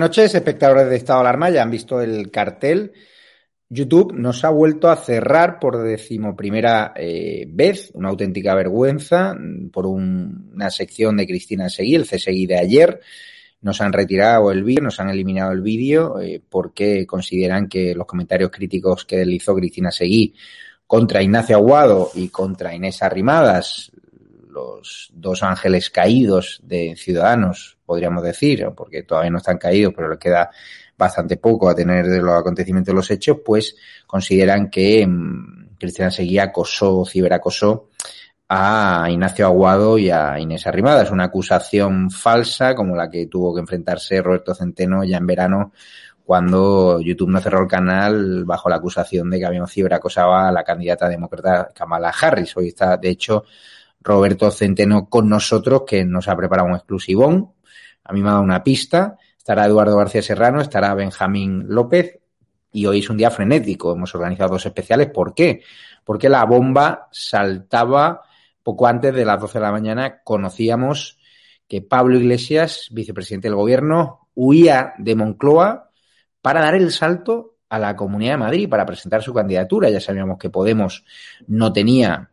Noches, espectadores de Estado de Alarma. Ya han visto el cartel. YouTube nos ha vuelto a cerrar por decimoprimera eh, vez, una auténtica vergüenza, por una sección de Cristina Seguí, el CSI de ayer. Nos han retirado el vídeo, nos han eliminado el vídeo eh, porque consideran que los comentarios críticos que deslizó Cristina Seguí contra Ignacio Aguado y contra Inés Arrimadas, los dos ángeles caídos de Ciudadanos, podríamos decir, porque todavía no están caídos, pero le queda bastante poco a tener de los acontecimientos de los hechos, pues consideran que mm, Cristina Seguía acosó, ciberacosó a Ignacio Aguado y a Inés Arrimada. Es una acusación falsa como la que tuvo que enfrentarse Roberto Centeno ya en verano cuando YouTube no cerró el canal bajo la acusación de que habíamos ciberacosado a la candidata demócrata Kamala Harris. Hoy está, de hecho, Roberto Centeno con nosotros, que nos ha preparado un exclusivón. A mí me ha dado una pista. Estará Eduardo García Serrano, estará Benjamín López. Y hoy es un día frenético. Hemos organizado dos especiales. ¿Por qué? Porque la bomba saltaba poco antes de las 12 de la mañana. Conocíamos que Pablo Iglesias, vicepresidente del gobierno, huía de Moncloa para dar el salto a la Comunidad de Madrid para presentar su candidatura. Ya sabíamos que Podemos no tenía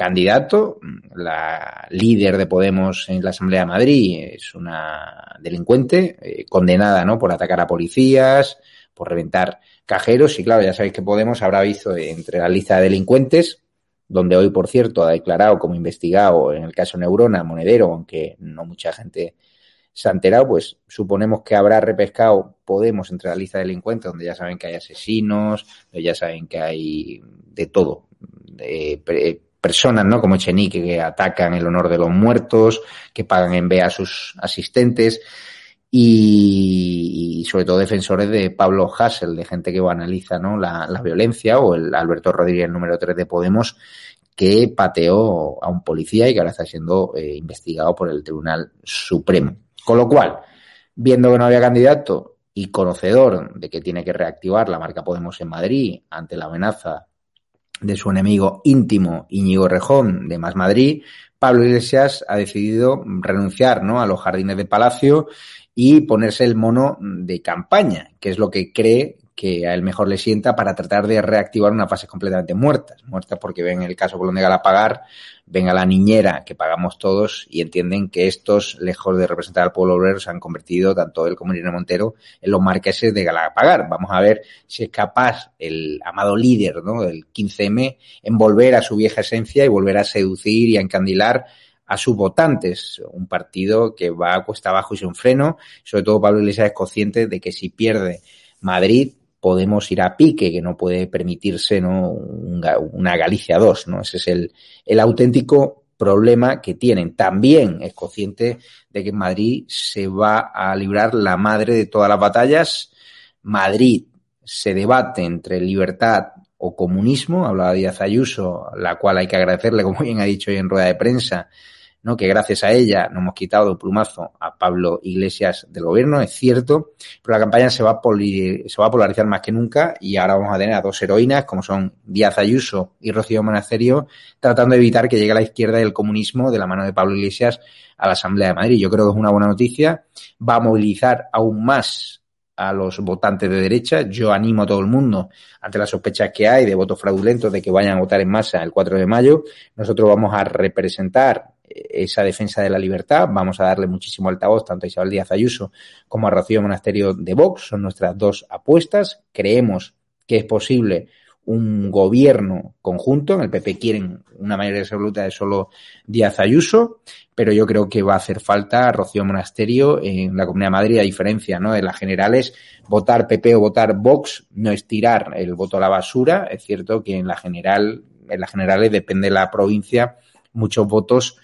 candidato. La líder de Podemos en la Asamblea de Madrid es una delincuente eh, condenada ¿no? por atacar a policías, por reventar cajeros. Y claro, ya sabéis que Podemos habrá visto entre la lista de delincuentes, donde hoy, por cierto, ha declarado como investigado en el caso Neurona, Monedero, aunque no mucha gente se ha enterado, pues suponemos que habrá repescado Podemos entre la lista de delincuentes, donde ya saben que hay asesinos, ya saben que hay de todo, personas, ¿no? Como Echenique, que atacan el honor de los muertos, que pagan en B a sus asistentes y, sobre todo defensores de Pablo Hassel, de gente que analiza ¿no? la, violencia, o el Alberto Rodríguez, número 3 de Podemos, que pateó a un policía y que ahora está siendo eh, investigado por el Tribunal Supremo. Con lo cual, viendo que no había candidato y conocedor de que tiene que reactivar la marca Podemos en Madrid ante la amenaza de su enemigo íntimo Íñigo Rejón de Más Madrid, Pablo Iglesias ha decidido renunciar ¿no? a los jardines de Palacio y ponerse el mono de campaña, que es lo que cree que a él mejor le sienta para tratar de reactivar una fase completamente muertas. Muertas porque ven el caso Colón de Galapagar, ven a la niñera que pagamos todos y entienden que estos, lejos de representar al pueblo obrero, se han convertido, tanto él como Irene Montero, en los marqueses de Galapagar. Vamos a ver si es capaz el amado líder ¿no? del 15M en volver a su vieja esencia y volver a seducir y a encandilar a sus votantes. Un partido que va a cuesta abajo y sin freno. Sobre todo Pablo Iglesias es consciente de que si pierde Madrid, podemos ir a pique, que no puede permitirse ¿no? una Galicia 2, ¿no? Ese es el, el auténtico problema que tienen. También es consciente de que en Madrid se va a librar la madre de todas las batallas. Madrid se debate entre libertad o comunismo, hablaba Díaz Ayuso, la cual hay que agradecerle, como bien ha dicho hoy en rueda de prensa, ¿no? que gracias a ella nos hemos quitado el plumazo a Pablo Iglesias del gobierno, es cierto, pero la campaña se va, a se va a polarizar más que nunca y ahora vamos a tener a dos heroínas como son Díaz Ayuso y Rocío Monasterio tratando de evitar que llegue a la izquierda del comunismo de la mano de Pablo Iglesias a la Asamblea de Madrid. Yo creo que es una buena noticia, va a movilizar aún más a los votantes de derecha. Yo animo a todo el mundo, ante las sospechas que hay de votos fraudulentos, de que vayan a votar en masa el 4 de mayo. Nosotros vamos a representar esa defensa de la libertad. Vamos a darle muchísimo altavoz tanto a Isabel Díaz Ayuso como a Rocío Monasterio de Vox. Son nuestras dos apuestas. Creemos que es posible un gobierno conjunto. En el PP quieren una mayoría absoluta de solo Díaz Ayuso, pero yo creo que va a hacer falta Rocío Monasterio en la Comunidad de Madrid, a diferencia ¿no? de las generales. Votar PP o votar Vox no es tirar el voto a la basura. Es cierto que en la general, en las generales depende de la provincia, muchos votos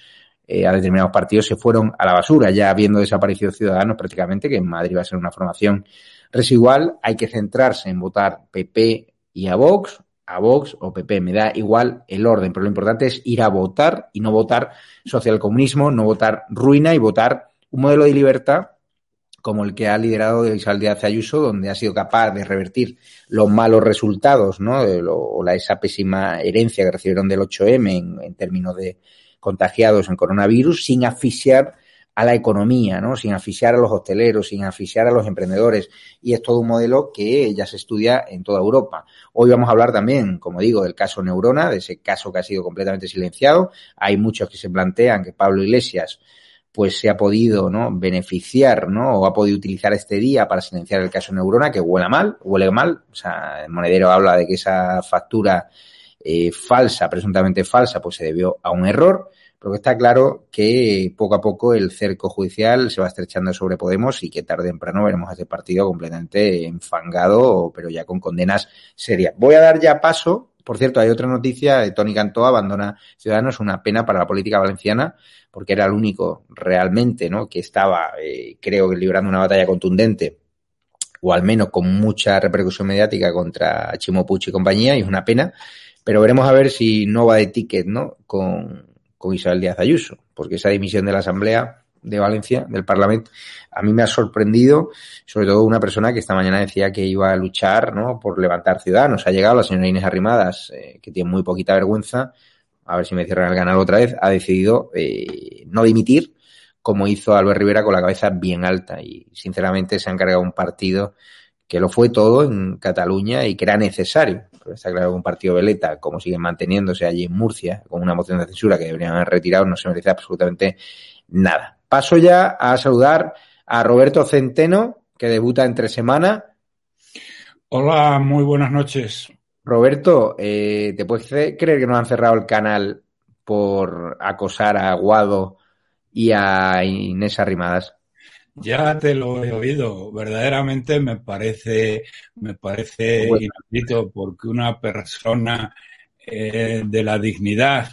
eh, a determinados partidos se fueron a la basura, ya habiendo desaparecido Ciudadanos prácticamente, que en Madrid va a ser una formación residual, hay que centrarse en votar PP y a Vox, a Vox o PP, me da igual el orden, pero lo importante es ir a votar y no votar socialcomunismo, no votar ruina y votar un modelo de libertad como el que ha liderado Isabel Díaz Ayuso, donde ha sido capaz de revertir los malos resultados, ¿no? O la, esa pésima herencia que recibieron del 8M en términos de, contagiados en coronavirus sin asfixiar a la economía, ¿no? Sin asfixiar a los hosteleros, sin asfixiar a los emprendedores. Y es todo un modelo que ya se estudia en toda Europa. Hoy vamos a hablar también, como digo, del caso Neurona, de ese caso que ha sido completamente silenciado. Hay muchos que se plantean que Pablo Iglesias pues se ha podido ¿no? beneficiar ¿no? o ha podido utilizar este día para silenciar el caso Neurona, que huele mal, huele mal. O sea, el monedero habla de que esa factura eh, falsa, presuntamente falsa, pues se debió a un error, pero que está claro que poco a poco el cerco judicial se va estrechando sobre Podemos y que tarde o temprano veremos a este partido completamente enfangado, pero ya con condenas serias. Voy a dar ya paso, por cierto, hay otra noticia, de Tony Cantó abandona Ciudadanos, una pena para la política valenciana, porque era el único realmente, ¿no?, que estaba, eh, creo que librando una batalla contundente o al menos con mucha repercusión mediática contra Chimo y compañía, y es una pena, pero veremos a ver si no va de ticket, ¿no? Con, con Isabel Díaz Ayuso, porque esa dimisión de la Asamblea de Valencia, del Parlamento, a mí me ha sorprendido, sobre todo una persona que esta mañana decía que iba a luchar, ¿no? Por levantar ciudadanos. Ha llegado la señora Inés Arrimadas, eh, que tiene muy poquita vergüenza, a ver si me cierran el canal otra vez, ha decidido eh, no dimitir, como hizo Albert Rivera con la cabeza bien alta y sinceramente se ha encargado un partido que lo fue todo en Cataluña y que era necesario. Pero está claro que un partido veleta, como sigue manteniéndose allí en Murcia, con una moción de censura que deberían haber retirado, no se merece absolutamente nada. Paso ya a saludar a Roberto Centeno, que debuta entre semana. Hola, muy buenas noches. Roberto, eh, ¿te puedes creer que nos han cerrado el canal por acosar a Aguado y a Inés Arrimadas? Ya te lo he oído. Verdaderamente me parece, me parece inaudito porque una persona eh, de la dignidad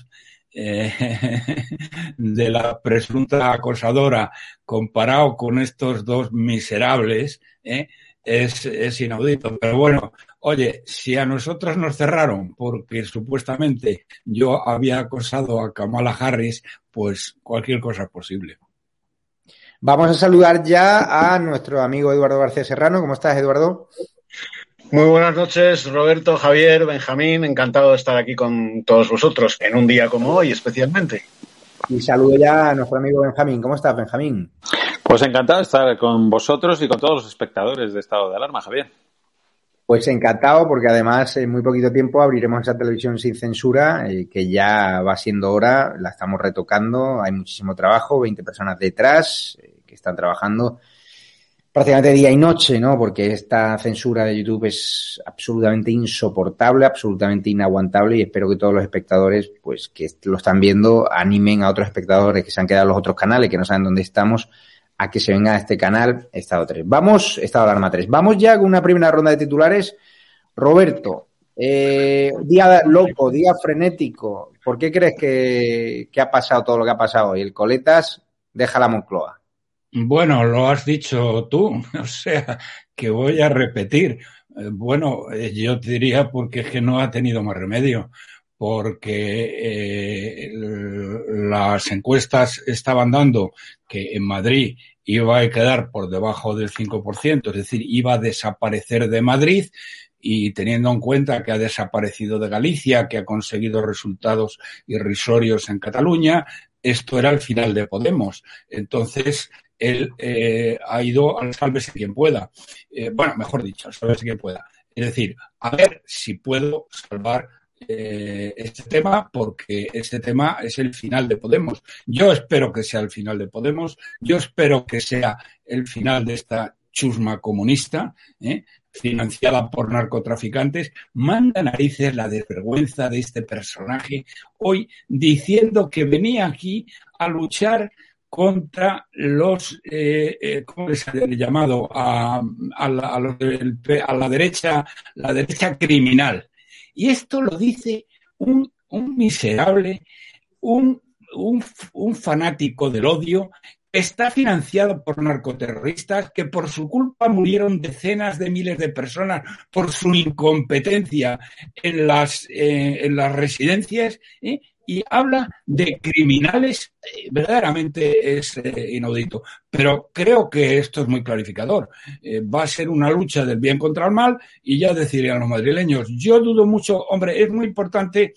eh, de la presunta acosadora comparado con estos dos miserables eh, es, es inaudito. Pero bueno, oye, si a nosotros nos cerraron porque supuestamente yo había acosado a Kamala Harris, pues cualquier cosa es posible. Vamos a saludar ya a nuestro amigo Eduardo García Serrano. ¿Cómo estás, Eduardo? Muy buenas noches, Roberto, Javier, Benjamín. Encantado de estar aquí con todos vosotros en un día como hoy, especialmente. Y saludo ya a nuestro amigo Benjamín. ¿Cómo estás, Benjamín? Pues encantado de estar con vosotros y con todos los espectadores de Estado de Alarma, Javier. Pues encantado, porque además en muy poquito tiempo abriremos esa televisión sin censura, eh, que ya va siendo hora, la estamos retocando, hay muchísimo trabajo, 20 personas detrás eh, que están trabajando prácticamente día y noche, ¿no? Porque esta censura de YouTube es absolutamente insoportable, absolutamente inaguantable y espero que todos los espectadores, pues que lo están viendo, animen a otros espectadores que se han quedado en los otros canales, que no saben dónde estamos, a que se vengan a este canal, Estado 3. Vamos, Estado Alarma 3. Vamos ya con una primera ronda de titulares. Roberto, eh, día loco, día frenético. ¿Por qué crees que, ha pasado todo lo que ha pasado? Y el Coletas deja la Moncloa. Bueno, lo has dicho tú, o sea, que voy a repetir. Eh, bueno, eh, yo diría porque es que no ha tenido más remedio, porque eh, las encuestas estaban dando que en Madrid iba a quedar por debajo del 5%, es decir, iba a desaparecer de Madrid y teniendo en cuenta que ha desaparecido de Galicia, que ha conseguido resultados irrisorios en Cataluña, esto era el final de Podemos. Entonces, él eh, ha ido al sálvese quien pueda. Eh, bueno, mejor dicho, al sálvese quien pueda. Es decir, a ver si puedo salvar eh, este tema, porque este tema es el final de Podemos. Yo espero que sea el final de Podemos, yo espero que sea el final de esta chusma comunista, financiada por narcotraficantes, manda narices la desvergüenza de este personaje hoy diciendo que venía aquí a luchar contra los, eh, eh, ¿cómo les ha llamado? A, a, la, a, a, la, derecha, la derecha criminal. Y esto lo dice un, un miserable, un, un, un fanático del odio está financiado por narcoterroristas que por su culpa murieron decenas de miles de personas por su incompetencia en las, eh, en las residencias ¿eh? Y habla de criminales, eh, verdaderamente es eh, inaudito. Pero creo que esto es muy clarificador. Eh, va a ser una lucha del bien contra el mal y ya decirían los madrileños. Yo dudo mucho, hombre, es muy importante.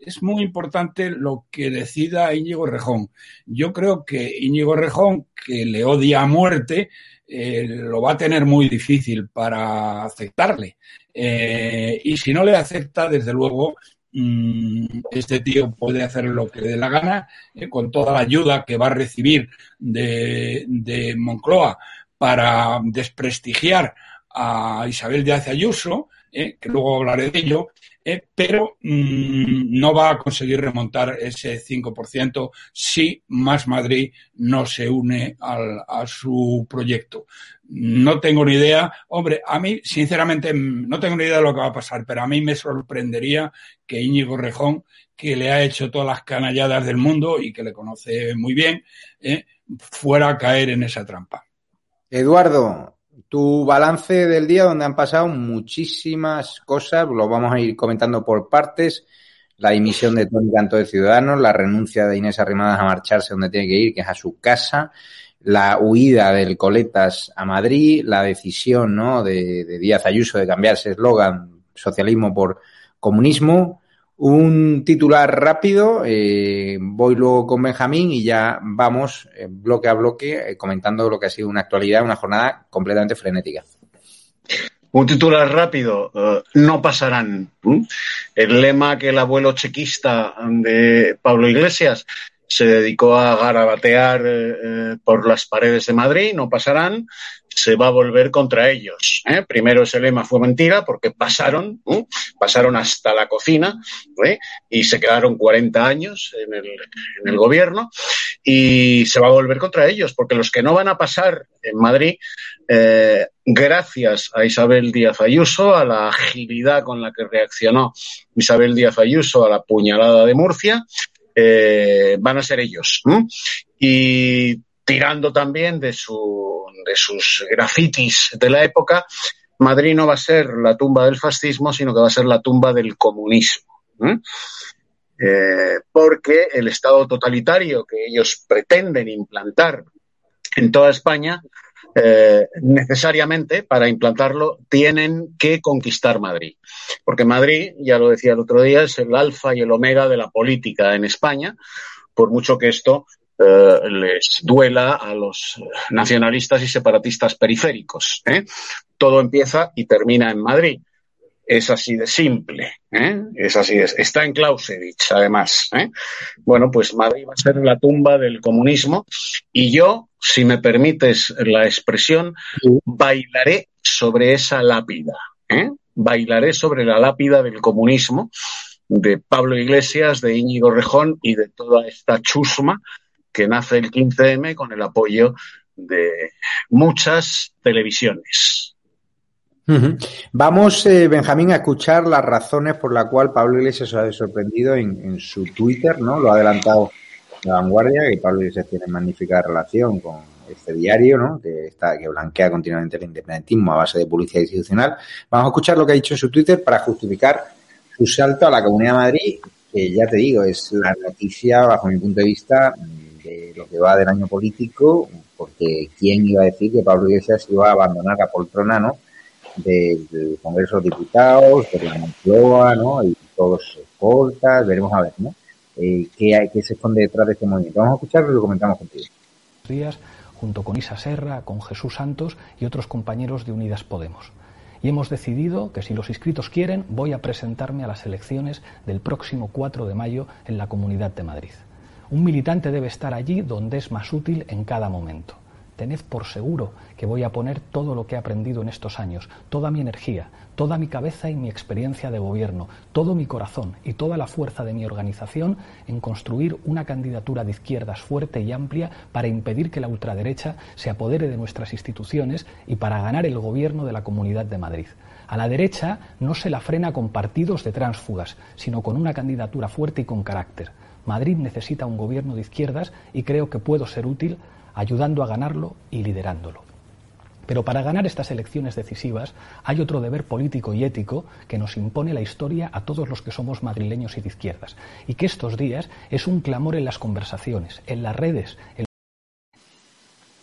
Es muy importante lo que decida Íñigo Rejón. Yo creo que Íñigo Rejón, que le odia a muerte, lo va a tener muy difícil para aceptarle. Y si no le acepta, desde luego, este tío puede hacer lo que le dé la gana eh, con toda la ayuda que va a recibir de, de Moncloa para desprestigiar a Isabel Díaz Ayuso, eh, que luego hablaré de ello, eh, pero mmm, no va a conseguir remontar ese 5% si Más Madrid no se une a su proyecto. No tengo ni idea. Hombre, a mí, sinceramente, no tengo ni idea de lo que va a pasar, pero a mí me sorprendería que Íñigo Rejón, que le ha hecho todas las canalladas del mundo y que le conoce muy bien, eh, fuera a caer en esa trampa. Eduardo, tu balance del día donde han pasado muchísimas cosas, lo vamos a ir comentando por partes. La dimisión de Tony Canto de Ciudadanos, la renuncia de Inés Arrimadas a marcharse donde tiene que ir, que es a su casa, la huida del Coletas a Madrid, la decisión ¿no? de, de Díaz Ayuso de cambiarse eslogan socialismo por comunismo. Un titular rápido, eh, voy luego con Benjamín y ya vamos eh, bloque a bloque eh, comentando lo que ha sido una actualidad, una jornada completamente frenética. Un titular rápido, no pasarán. El lema que el abuelo chequista de Pablo Iglesias se dedicó a garabatear por las paredes de Madrid, no pasarán, se va a volver contra ellos. ¿eh? Primero ese lema fue mentira porque pasaron, pasaron hasta la cocina y se quedaron 40 años en el, en el, gobierno y se va a volver contra ellos porque los que no van a pasar en Madrid, eh, gracias a Isabel Díaz Ayuso, a la agilidad con la que reaccionó Isabel Díaz Ayuso a la puñalada de Murcia, eh, van a ser ellos. Y tirando también de, su, de sus grafitis de la época, Madrid no va a ser la tumba del fascismo, sino que va a ser la tumba del comunismo. Eh, porque el Estado totalitario que ellos pretenden implantar en toda España, eh, necesariamente para implantarlo tienen que conquistar Madrid. Porque Madrid, ya lo decía el otro día, es el alfa y el omega de la política en España, por mucho que esto eh, les duela a los nacionalistas y separatistas periféricos. ¿eh? Todo empieza y termina en Madrid. Es así de simple, ¿eh? es así Está en Clausewitz, además. Bueno, pues Madrid va a ser la tumba del comunismo y yo, si me permites la expresión, bailaré sobre esa lápida. Bailaré sobre la lápida del comunismo de Pablo Iglesias, de Íñigo Rejón y de toda esta chusma que nace el 15M con el apoyo de muchas televisiones. Vamos, eh, Benjamín, a escuchar las razones por las cuales Pablo Iglesias se ha sorprendido en, su Twitter, ¿no? Lo ha adelantado la vanguardia, que Pablo Iglesias tiene magnífica relación con este diario, ¿no? Que, está, que blanquea continuamente el independentismo a base de publicidad institucional. Vamos a escuchar lo que ha dicho en su Twitter para justificar su salto a la Comunidad de Madrid, que ya te digo, es la noticia, bajo mi punto de vista, lo que va del año político, porque quién iba a decir que Pablo Iglesias iba a abandonar la poltrona, ¿no? Del, Congreso de Diputados, de la Moncloa, ¿no? Y todos escoltas, veremos a ver, ¿no? Eh, ¿qué, hay, ¿Qué se esconde detrás de este movimiento? Vamos a escucharlo y lo comentamos contigo. Días, junto con Isa Serra, con Jesús Santos y otros compañeros de Unidas Podemos. Y hemos decidido que si los inscritos quieren, voy a presentarme a las elecciones del próximo 4 de mayo en la Comunidad de Madrid. Un militante debe estar allí donde es más útil en cada momento. Tened por seguro que voy a poner todo lo que he aprendido en estos años, toda mi energía, toda mi cabeza y mi experiencia de gobierno, todo mi corazón y toda la fuerza de mi organización en construir una candidatura de izquierdas fuerte y amplia para impedir que la ultraderecha se apodere de nuestras instituciones y para ganar el gobierno de la Comunidad de Madrid. A la derecha no se la frena con partidos de tránsfugas, sino con una candidatura fuerte y con carácter. Madrid necesita un gobierno de izquierdas y creo que puedo ser útil ayudando a ganarlo y liderándolo. Pero para ganar estas elecciones decisivas hay otro deber político y ético que nos impone la historia a todos los que somos madrileños y de izquierdas, y que estos días es un clamor en las conversaciones, en las redes.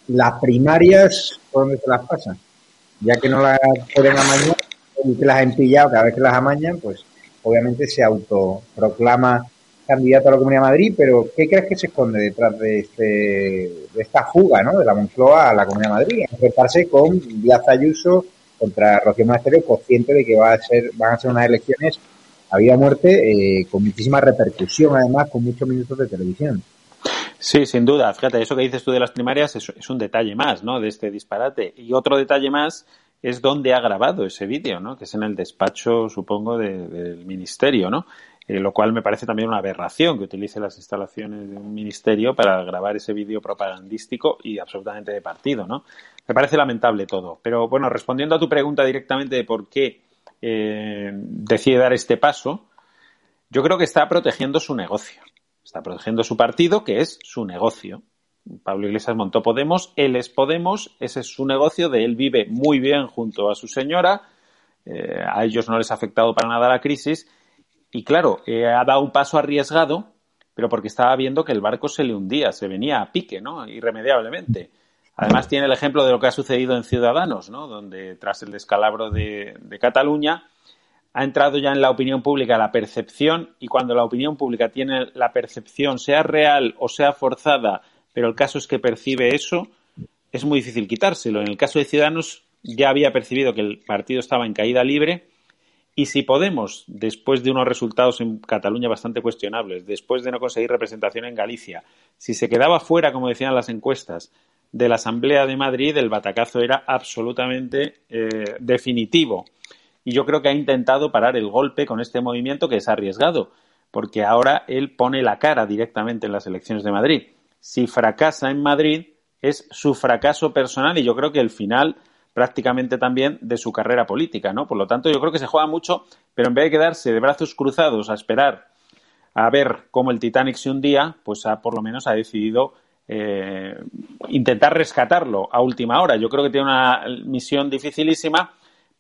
Las primarias, ¿por dónde se las pasan? Ya que no las pueden amañar y que las han pillado cada vez que las amañan, pues obviamente se autoproclama candidato a la Comunidad de Madrid, pero ¿qué crees que se esconde detrás de, este, de esta fuga ¿no? de la Moncloa a la Comunidad de Madrid? Enfrentarse con Díaz Ayuso contra Rocío Monasterio, consciente de que va a ser, van a ser unas elecciones a vida o muerte, eh, con muchísima repercusión, además, con muchos minutos de televisión. Sí, sin duda. Fíjate, eso que dices tú de las primarias es, un detalle más, ¿no? De este disparate. Y otro detalle más es dónde ha grabado ese vídeo, ¿no? Que es en el despacho, supongo, del ministerio, ¿no? Eh, lo cual me parece también una aberración que utilice las instalaciones de un ministerio para grabar ese vídeo propagandístico y absolutamente de partido, ¿no? Me parece lamentable todo. Pero bueno, respondiendo a tu pregunta directamente de por qué eh, decide dar este paso, yo creo que está protegiendo su negocio. Está protegiendo su partido, que es su negocio. Pablo Iglesias montó Podemos, él es Podemos, ese es su negocio, de él vive muy bien junto a su señora, eh, a ellos no les ha afectado para nada la crisis y claro, eh, ha dado un paso arriesgado, pero porque estaba viendo que el barco se le hundía, se venía a pique, ¿no? Irremediablemente. Además tiene el ejemplo de lo que ha sucedido en Ciudadanos, ¿no? Donde tras el descalabro de, de Cataluña ha entrado ya en la opinión pública la percepción y cuando la opinión pública tiene la percepción, sea real o sea forzada, pero el caso es que percibe eso, es muy difícil quitárselo. En el caso de Ciudadanos ya había percibido que el partido estaba en caída libre y si Podemos, después de unos resultados en Cataluña bastante cuestionables, después de no conseguir representación en Galicia, si se quedaba fuera, como decían las encuestas, de la Asamblea de Madrid, el batacazo era absolutamente eh, definitivo. Y yo creo que ha intentado parar el golpe con este movimiento que es arriesgado, porque ahora él pone la cara directamente en las elecciones de Madrid. Si fracasa en Madrid, es su fracaso personal y yo creo que el final prácticamente también de su carrera política, ¿no? Por lo tanto, yo creo que se juega mucho, pero en vez de quedarse de brazos cruzados a esperar a ver cómo el Titanic se hundía, pues ha, por lo menos ha decidido eh, intentar rescatarlo a última hora. Yo creo que tiene una misión dificilísima,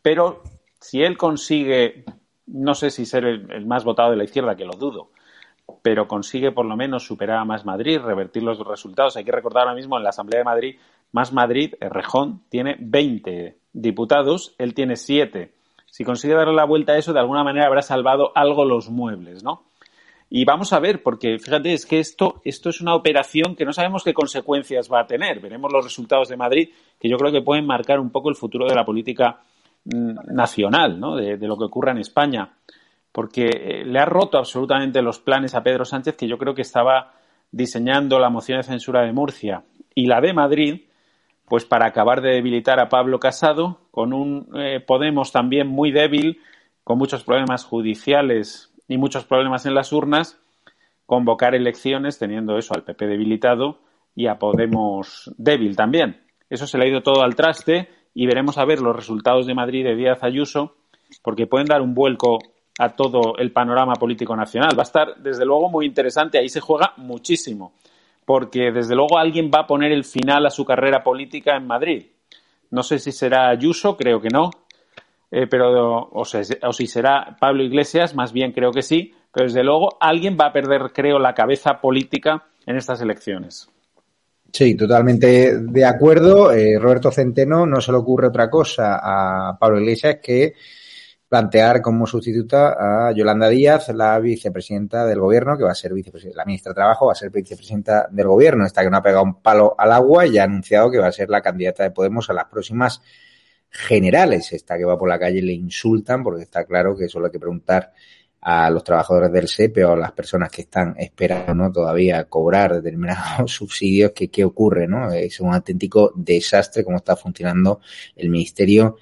pero si él consigue, no sé si ser el, más votado de la izquierda, que lo dudo, pero consigue por lo menos superar a Más Madrid, revertir los resultados. Hay que recordar ahora mismo en la Asamblea de Madrid más Madrid, Rejón, tiene 20 diputados, él tiene 7. Si consigue darle la vuelta a eso, de alguna manera habrá salvado algo los muebles, ¿no? Y vamos a ver, porque fíjate, es que esto, esto es una operación que no sabemos qué consecuencias va a tener. Veremos los resultados de Madrid, que yo creo que pueden marcar un poco el futuro de la política mm, nacional, ¿no? de, lo que ocurra en España. Porque eh, le ha roto absolutamente los planes a Pedro Sánchez, que yo creo que estaba diseñando la moción de censura de Murcia y la de Madrid, pues para acabar de debilitar a Pablo Casado, con un eh, Podemos también muy débil, con muchos problemas judiciales y muchos problemas en las urnas, convocar elecciones teniendo eso al PP debilitado y a Podemos débil también. Eso se le ha ido todo al traste y veremos a ver los resultados de Madrid de Díaz Ayuso, porque pueden dar un vuelco a todo el panorama político nacional. Va a estar, desde luego, muy interesante. Ahí se juega muchísimo, porque desde luego alguien va a poner el final a su carrera política en Madrid. No sé si será Ayuso, creo que no, eh, pero o, si será Pablo Iglesias, más bien creo que sí, pero desde luego alguien va a perder, creo, la cabeza política en estas elecciones. Sí, totalmente de acuerdo. Eh, Roberto Centeno no se le ocurre otra cosa a Pablo Iglesias que plantear como sustituta a Yolanda Díaz, la vicepresidenta del gobierno, que va a ser vicepresidenta, la ministra de Trabajo, va a ser vicepresidenta del gobierno. Esta que no ha pegado un palo al agua y ha anunciado que va a ser la candidata de Podemos a las próximas generales. Esta que va por la calle le insultan porque está claro que eso lo hay que preguntar a los trabajadores del SEPE o a las personas que están esperando ¿no? todavía cobrar determinados subsidios, que qué ocurre, ¿no? Es un auténtico desastre cómo está funcionando el Ministerio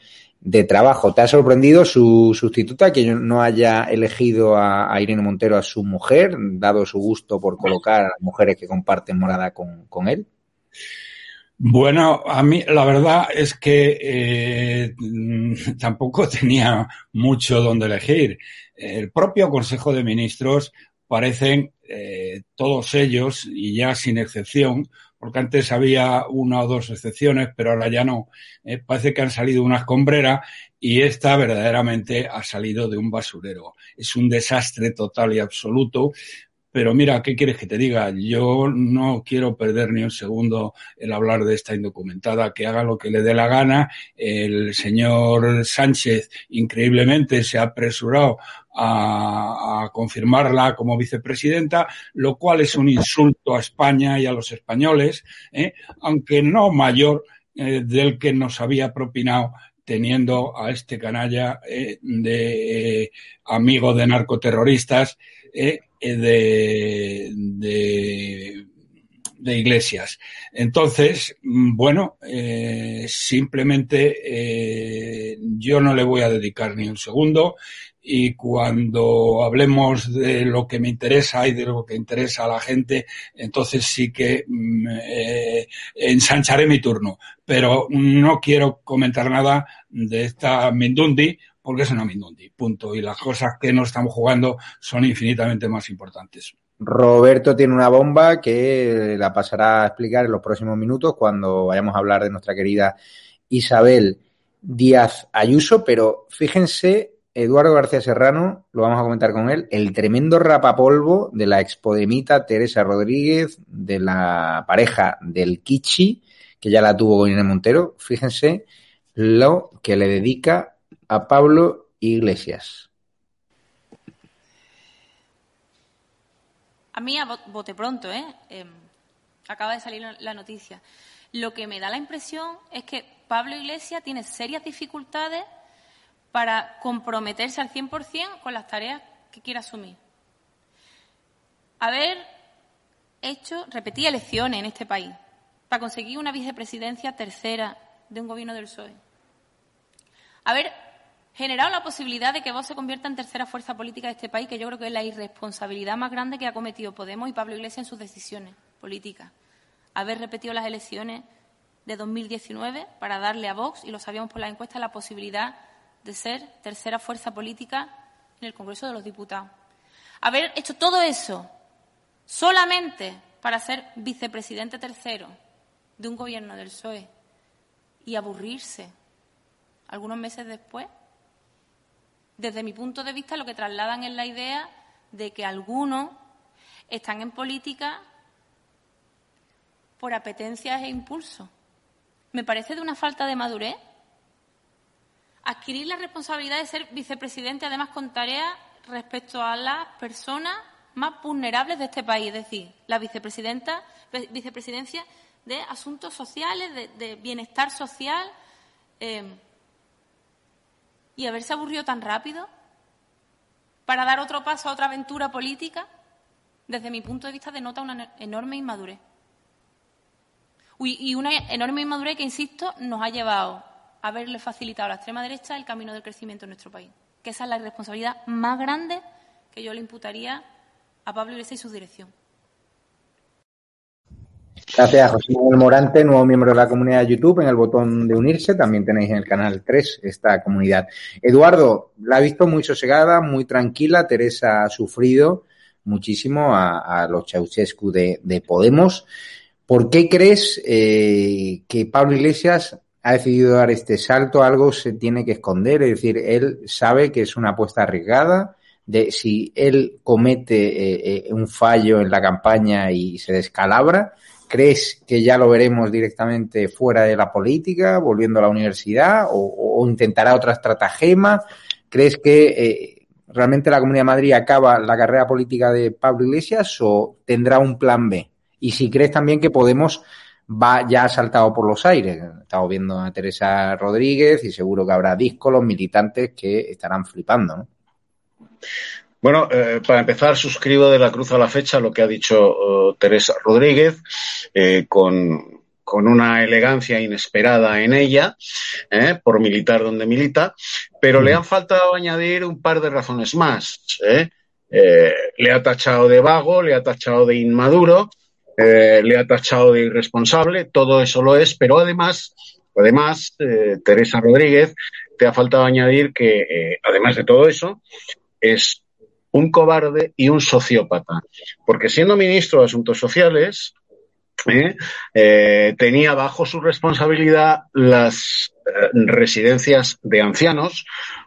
de Trabajo. ¿Te ha sorprendido su sustituta que no haya elegido a, Irene Montero a su mujer, dado su gusto por colocar a las mujeres que comparten morada con, con él? Bueno, a mí la verdad es que eh, tampoco tenía mucho donde elegir. El propio Consejo de Ministros parecen eh, todos ellos, y ya sin excepción, porque antes había una o dos excepciones, pero ahora ya no. Eh, parece que han salido una escombrera y esta verdaderamente ha salido de un basurero. Es un desastre total y absoluto. Pero mira, ¿qué quieres que te diga? Yo no quiero perder ni un segundo el hablar de esta indocumentada, que haga lo que le dé la gana. El señor Sánchez, increíblemente, se ha apresurado a, confirmarla como vicepresidenta, lo cual es un insulto a España y a los españoles, ¿eh? aunque no mayor eh, del que nos había propinado teniendo a este canalla eh, de amigo de narcoterroristas de, de, de, iglesias. Entonces, bueno, eh, simplemente eh, yo no le voy a dedicar ni un segundo y cuando hablemos de lo que me interesa y de lo que interesa a la gente, entonces sí que mm, eh, ensancharé mi turno. Pero no quiero comentar nada de esta Mindundi porque es una Mindundi, punto. Y las cosas que nos estamos jugando son infinitamente más importantes. Roberto tiene una bomba que la pasará a explicar en los próximos minutos cuando vayamos a hablar de nuestra querida Isabel Díaz Ayuso, pero fíjense, Eduardo García Serrano, lo vamos a comentar con él, el tremendo rapapolvo de la expodemita Teresa Rodríguez, de la pareja del Kichi, que ya la tuvo Inés Montero, fíjense lo que le dedica a Pablo Iglesias. A mí, a bote pronto, ¿eh? Em, acaba de salir la noticia. Lo que me da la impresión es que Pablo Iglesias tiene serias dificultades para comprometerse al 100% con las tareas que quiere asumir. Haber hecho, repetir elecciones en este país para conseguir una vicepresidencia tercera de un gobierno del PSOE. Haber generado la posibilidad de que Vox se convierta en tercera fuerza política de este país, que yo creo que es la irresponsabilidad más grande que ha cometido Podemos y Pablo Iglesias en sus decisiones políticas. Haber repetido las elecciones de 2019 para darle a Vox, y lo sabíamos por la encuesta, la posibilidad de ser tercera fuerza política en el Congreso de los Diputados. Haber hecho todo eso solamente para ser vicepresidente tercero de un gobierno del PSOE y aburrirse algunos meses después desde mi punto de vista, lo que trasladan es la idea de que algunos están en política por apetencias e impulsos. Me parece de una falta de madurez adquirir la responsabilidad de ser vicepresidente, además con tareas respecto a las personas más vulnerables de este país, es decir, la vicepresidenta, vicepresidencia de Asuntos Sociales, de, Bienestar Social, eh, y haberse aburrido tan rápido para dar otro paso a otra aventura política, desde mi punto de vista denota una enorme inmadurez. Y una enorme inmadurez que, insisto, nos ha llevado a haberle facilitado a la extrema derecha el camino del crecimiento en nuestro país. Que esa es la responsabilidad más grande que yo le imputaría a Pablo Iglesias y su dirección. Gracias, José Manuel Morante, nuevo miembro de la comunidad de YouTube, en el botón de unirse. También tenéis en el canal 3 esta comunidad. Eduardo, la ha visto muy sosegada, muy tranquila. Teresa ha sufrido muchísimo a, los Ceausescu de, Podemos. ¿Por qué crees eh, que Pablo Iglesias ha decidido dar este salto? Algo se tiene que esconder, es decir, él sabe que es una apuesta arriesgada de si él comete eh, eh, un fallo en la campaña y se descalabra, ¿crees que ya lo veremos directamente fuera de la política, volviendo a la universidad, o, intentará otra estratagema? ¿Crees que eh, realmente la Comunidad de Madrid acaba la carrera política de Pablo Iglesias o tendrá un plan B? Y si crees también que Podemos va ya saltado por los aires. Estamos viendo a Teresa Rodríguez y seguro que habrá los militantes que estarán flipando, ¿no? Bueno, eh, para empezar, suscribo de la cruz a la fecha lo que ha dicho eh, Teresa Rodríguez, eh, con, una elegancia inesperada en ella, por militar donde milita, pero le mm. han faltado añadir un par de razones más. le ha tachado de vago, le ha tachado de inmaduro, le ha tachado de irresponsable, todo eso lo es, pero además, además, Teresa Rodríguez, te ha faltado añadir que, además de todo eso, es un cobarde y un sociópata. Porque siendo ministro de Asuntos Sociales, ¿eh? Eh, tenía bajo su responsabilidad las eh, residencias de ancianos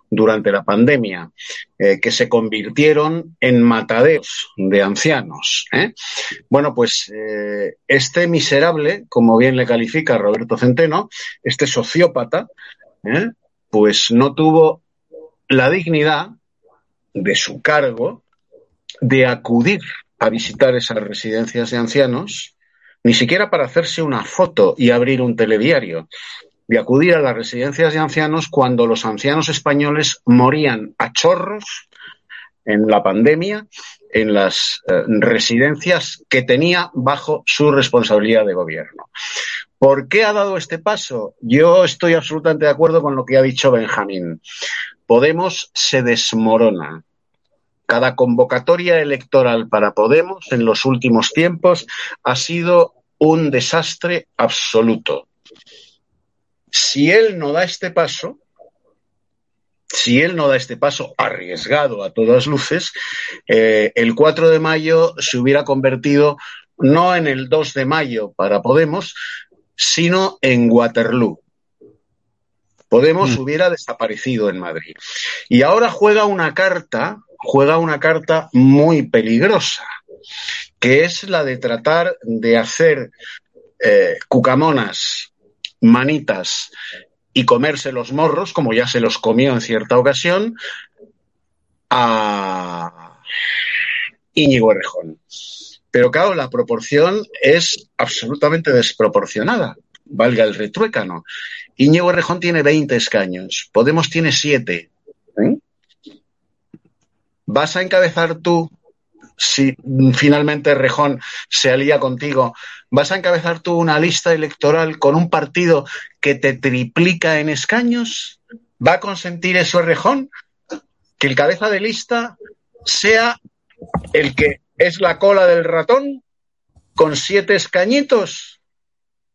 durante la pandemia, que se convirtieron en mataderos de ancianos. Bueno, pues este miserable, como bien le califica Roberto Centeno, este sociópata, pues no tuvo la dignidad de su cargo de acudir a visitar esas residencias de ancianos, ni siquiera para hacerse una foto y abrir un telediario, de acudir a las residencias de ancianos cuando los ancianos españoles morían a chorros en la pandemia en las eh, residencias que tenía bajo su responsabilidad de gobierno. ¿Por qué ha dado este paso? Yo estoy absolutamente de acuerdo con lo que ha dicho Benjamín. Podemos se desmorona. Cada convocatoria electoral para Podemos en los últimos tiempos ha sido un desastre absoluto. Si él no da este paso, si él no da este paso arriesgado a todas luces, eh, el 4 de mayo se hubiera convertido no en el 2 de mayo para Podemos, sino en Waterloo. Podemos mm. hubiera desaparecido en Madrid. Y ahora juega una carta, juega una carta muy peligrosa, que es la de tratar de hacer eh, cucamonas, manitas y comerse los morros, como ya se los comió en cierta ocasión, a Íñigo Errejón. Pero claro, la proporción es absolutamente desproporcionada, valga el retruécano. Íñigo Errejón tiene 20 escaños, Podemos tiene 7. ¿eh? ¿Vas a encabezar tú, si finalmente Errejón se alía contigo, vas a encabezar tú una lista electoral con un partido que te triplica en escaños? ¿Va a consentir eso Errejón? Que el cabeza de lista sea el que es la cola del ratón con siete escañitos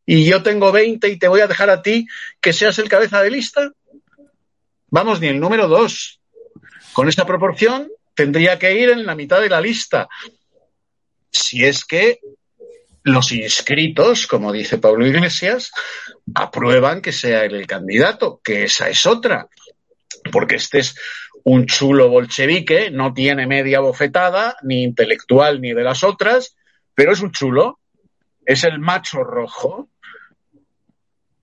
y yo tengo 20 y te voy a dejar a ti que seas el cabeza de lista? Vamos, ni el número dos. Con esta proporción tendría que ir en la mitad de la lista. Si es que los inscritos, como dice Pablo Iglesias, aprueban que sea el candidato, que esa es otra. Porque este es un chulo bolchevique, no tiene media bofetada, ni intelectual ni de las otras, pero es un chulo, es el macho rojo,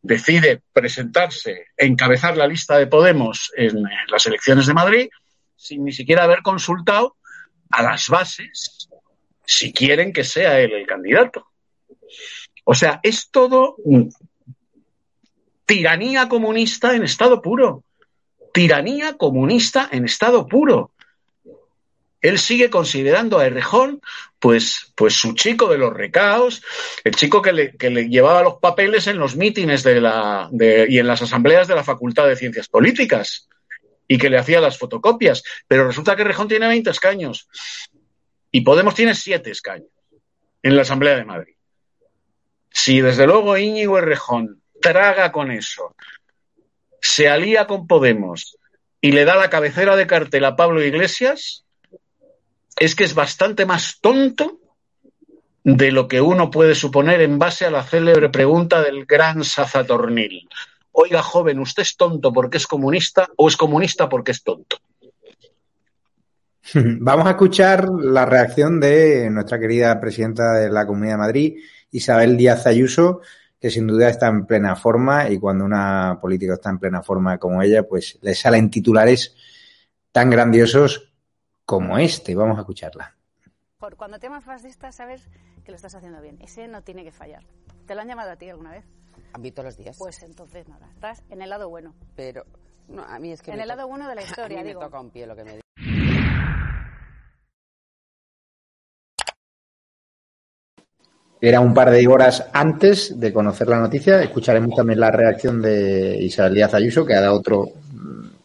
decide presentarse, encabezar la lista de Podemos en las elecciones de Madrid, sin ni siquiera haber consultado a las bases si quieren que sea él el candidato. O sea, es todo tiranía comunista en estado puro. Tiranía comunista en estado puro. Él sigue considerando a Errejón pues, pues su chico de los recaos, el chico que le, que le llevaba los papeles en los mítines de la, y en las asambleas de la Facultad de Ciencias Políticas y que le hacía las fotocopias. Pero resulta que Errejón tiene 20 escaños y Podemos tiene 7 escaños en la Asamblea de Madrid. Si desde luego Íñigo Errejón traga con eso, se alía con Podemos y le da la cabecera de cartel a Pablo Iglesias, es que es bastante más tonto de lo que uno puede suponer en base a la célebre pregunta del gran Sazatornil. Oiga, joven, ¿usted es tonto porque es comunista o es comunista porque es tonto? Vamos a escuchar la reacción de nuestra querida presidenta de la Comunidad de Madrid, Isabel Díaz Ayuso, que sin duda está en plena forma y cuando una política está en plena forma como ella, pues le salen titulares tan grandiosos como este. Vamos a escucharla. Cuando te llaman fascista, sabes que lo estás haciendo bien. Ese no tiene que fallar. ¿Te lo han llamado a ti alguna vez? A mí todos los días. Pues entonces nada, estás en el lado bueno. Pero no, a mí es que en el lado bueno de la historia, a mí digo. me toca un pie lo que me Era un par de horas antes de conocer la noticia. Escucharemos también la reacción de Isabel Díaz Ayuso, que ha dado otro,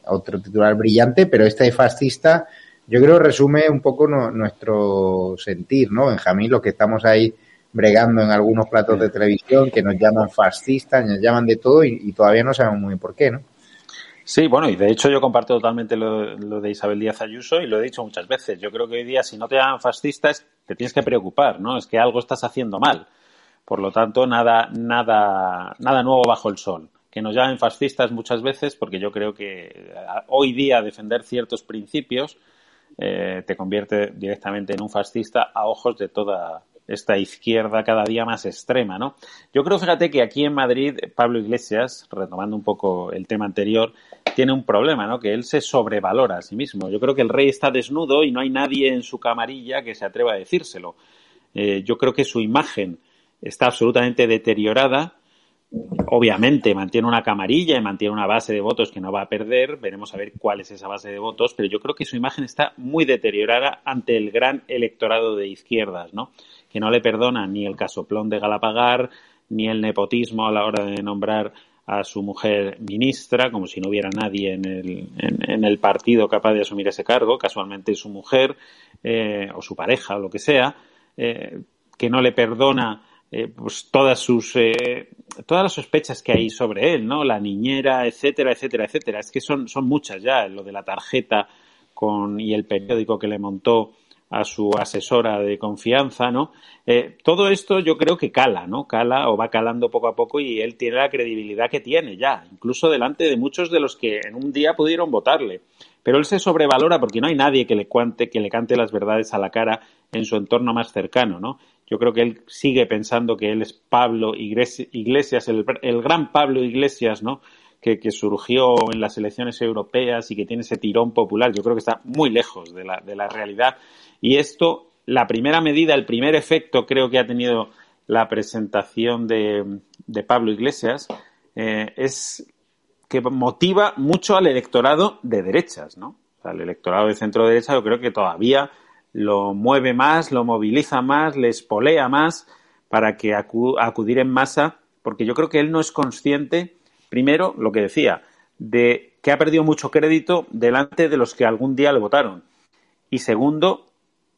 otro titular brillante, pero este fascista yo creo resume un poco no, nuestro sentir, ¿no, Benjamín? Lo que estamos ahí bregando en algunos platos de televisión que nos llaman fascistas, nos llaman de todo y, y todavía no sabemos muy bien por qué, ¿no? Sí, bueno, y de hecho yo comparto totalmente lo, lo, de Isabel Díaz Ayuso y lo he dicho muchas veces. Yo creo que hoy día si no te llaman fascistas te tienes que preocupar, ¿no? Es que algo estás haciendo mal. Por lo tanto, nada, nada, nada nuevo bajo el sol. Que nos llamen fascistas muchas veces porque yo creo que hoy día defender ciertos principios eh, te convierte directamente en un fascista a ojos de toda, esta izquierda cada día más extrema, ¿no? Yo creo, fíjate, que aquí en Madrid, Pablo Iglesias, retomando un poco el tema anterior, tiene un problema, ¿no? Que él se sobrevalora a sí mismo. Yo creo que el rey está desnudo y no hay nadie en su camarilla que se atreva a decírselo. Eh, yo creo que su imagen está absolutamente deteriorada. Obviamente mantiene una camarilla y mantiene una base de votos que no va a perder. Veremos a ver cuál es esa base de votos, pero yo creo que su imagen está muy deteriorada ante el gran electorado de izquierdas, ¿no? Que no le perdona ni el casoplón de Galapagar, ni el nepotismo a la hora de nombrar a su mujer ministra, como si no hubiera nadie en el, en, el partido capaz de asumir ese cargo, casualmente su mujer eh, o su pareja o lo que sea, eh, que no le perdona eh, pues todas sus eh, todas las sospechas que hay sobre él, ¿no? La niñera, etcétera, etcétera, etcétera. Es que son, son muchas ya, lo de la tarjeta con y el periódico que le montó a su asesora de confianza, ¿no? Eh, todo esto yo creo que cala, ¿no? Cala o va calando poco a poco y él tiene la credibilidad que tiene ya, incluso delante de muchos de los que en un día pudieron votarle. Pero él se sobrevalora porque no hay nadie que le, cuente, que le cante las verdades a la cara en su entorno más cercano, ¿no? Yo creo que él sigue pensando que él es Pablo Iglesias, el, gran Pablo Iglesias, ¿no? Que, surgió en las elecciones europeas y que tiene ese tirón popular. Yo creo que está muy lejos de la, de la realidad. Y esto, la primera medida, el primer efecto creo que ha tenido la presentación de, de Pablo Iglesias eh, es que motiva mucho al electorado de derechas, ¿no? O el electorado de centro derecha yo creo que todavía lo mueve más, lo moviliza más, le espolea más para que acu acudir en masa, porque yo creo que él no es consciente, primero, lo que decía, de que ha perdido mucho crédito delante de los que algún día le votaron. Y segundo,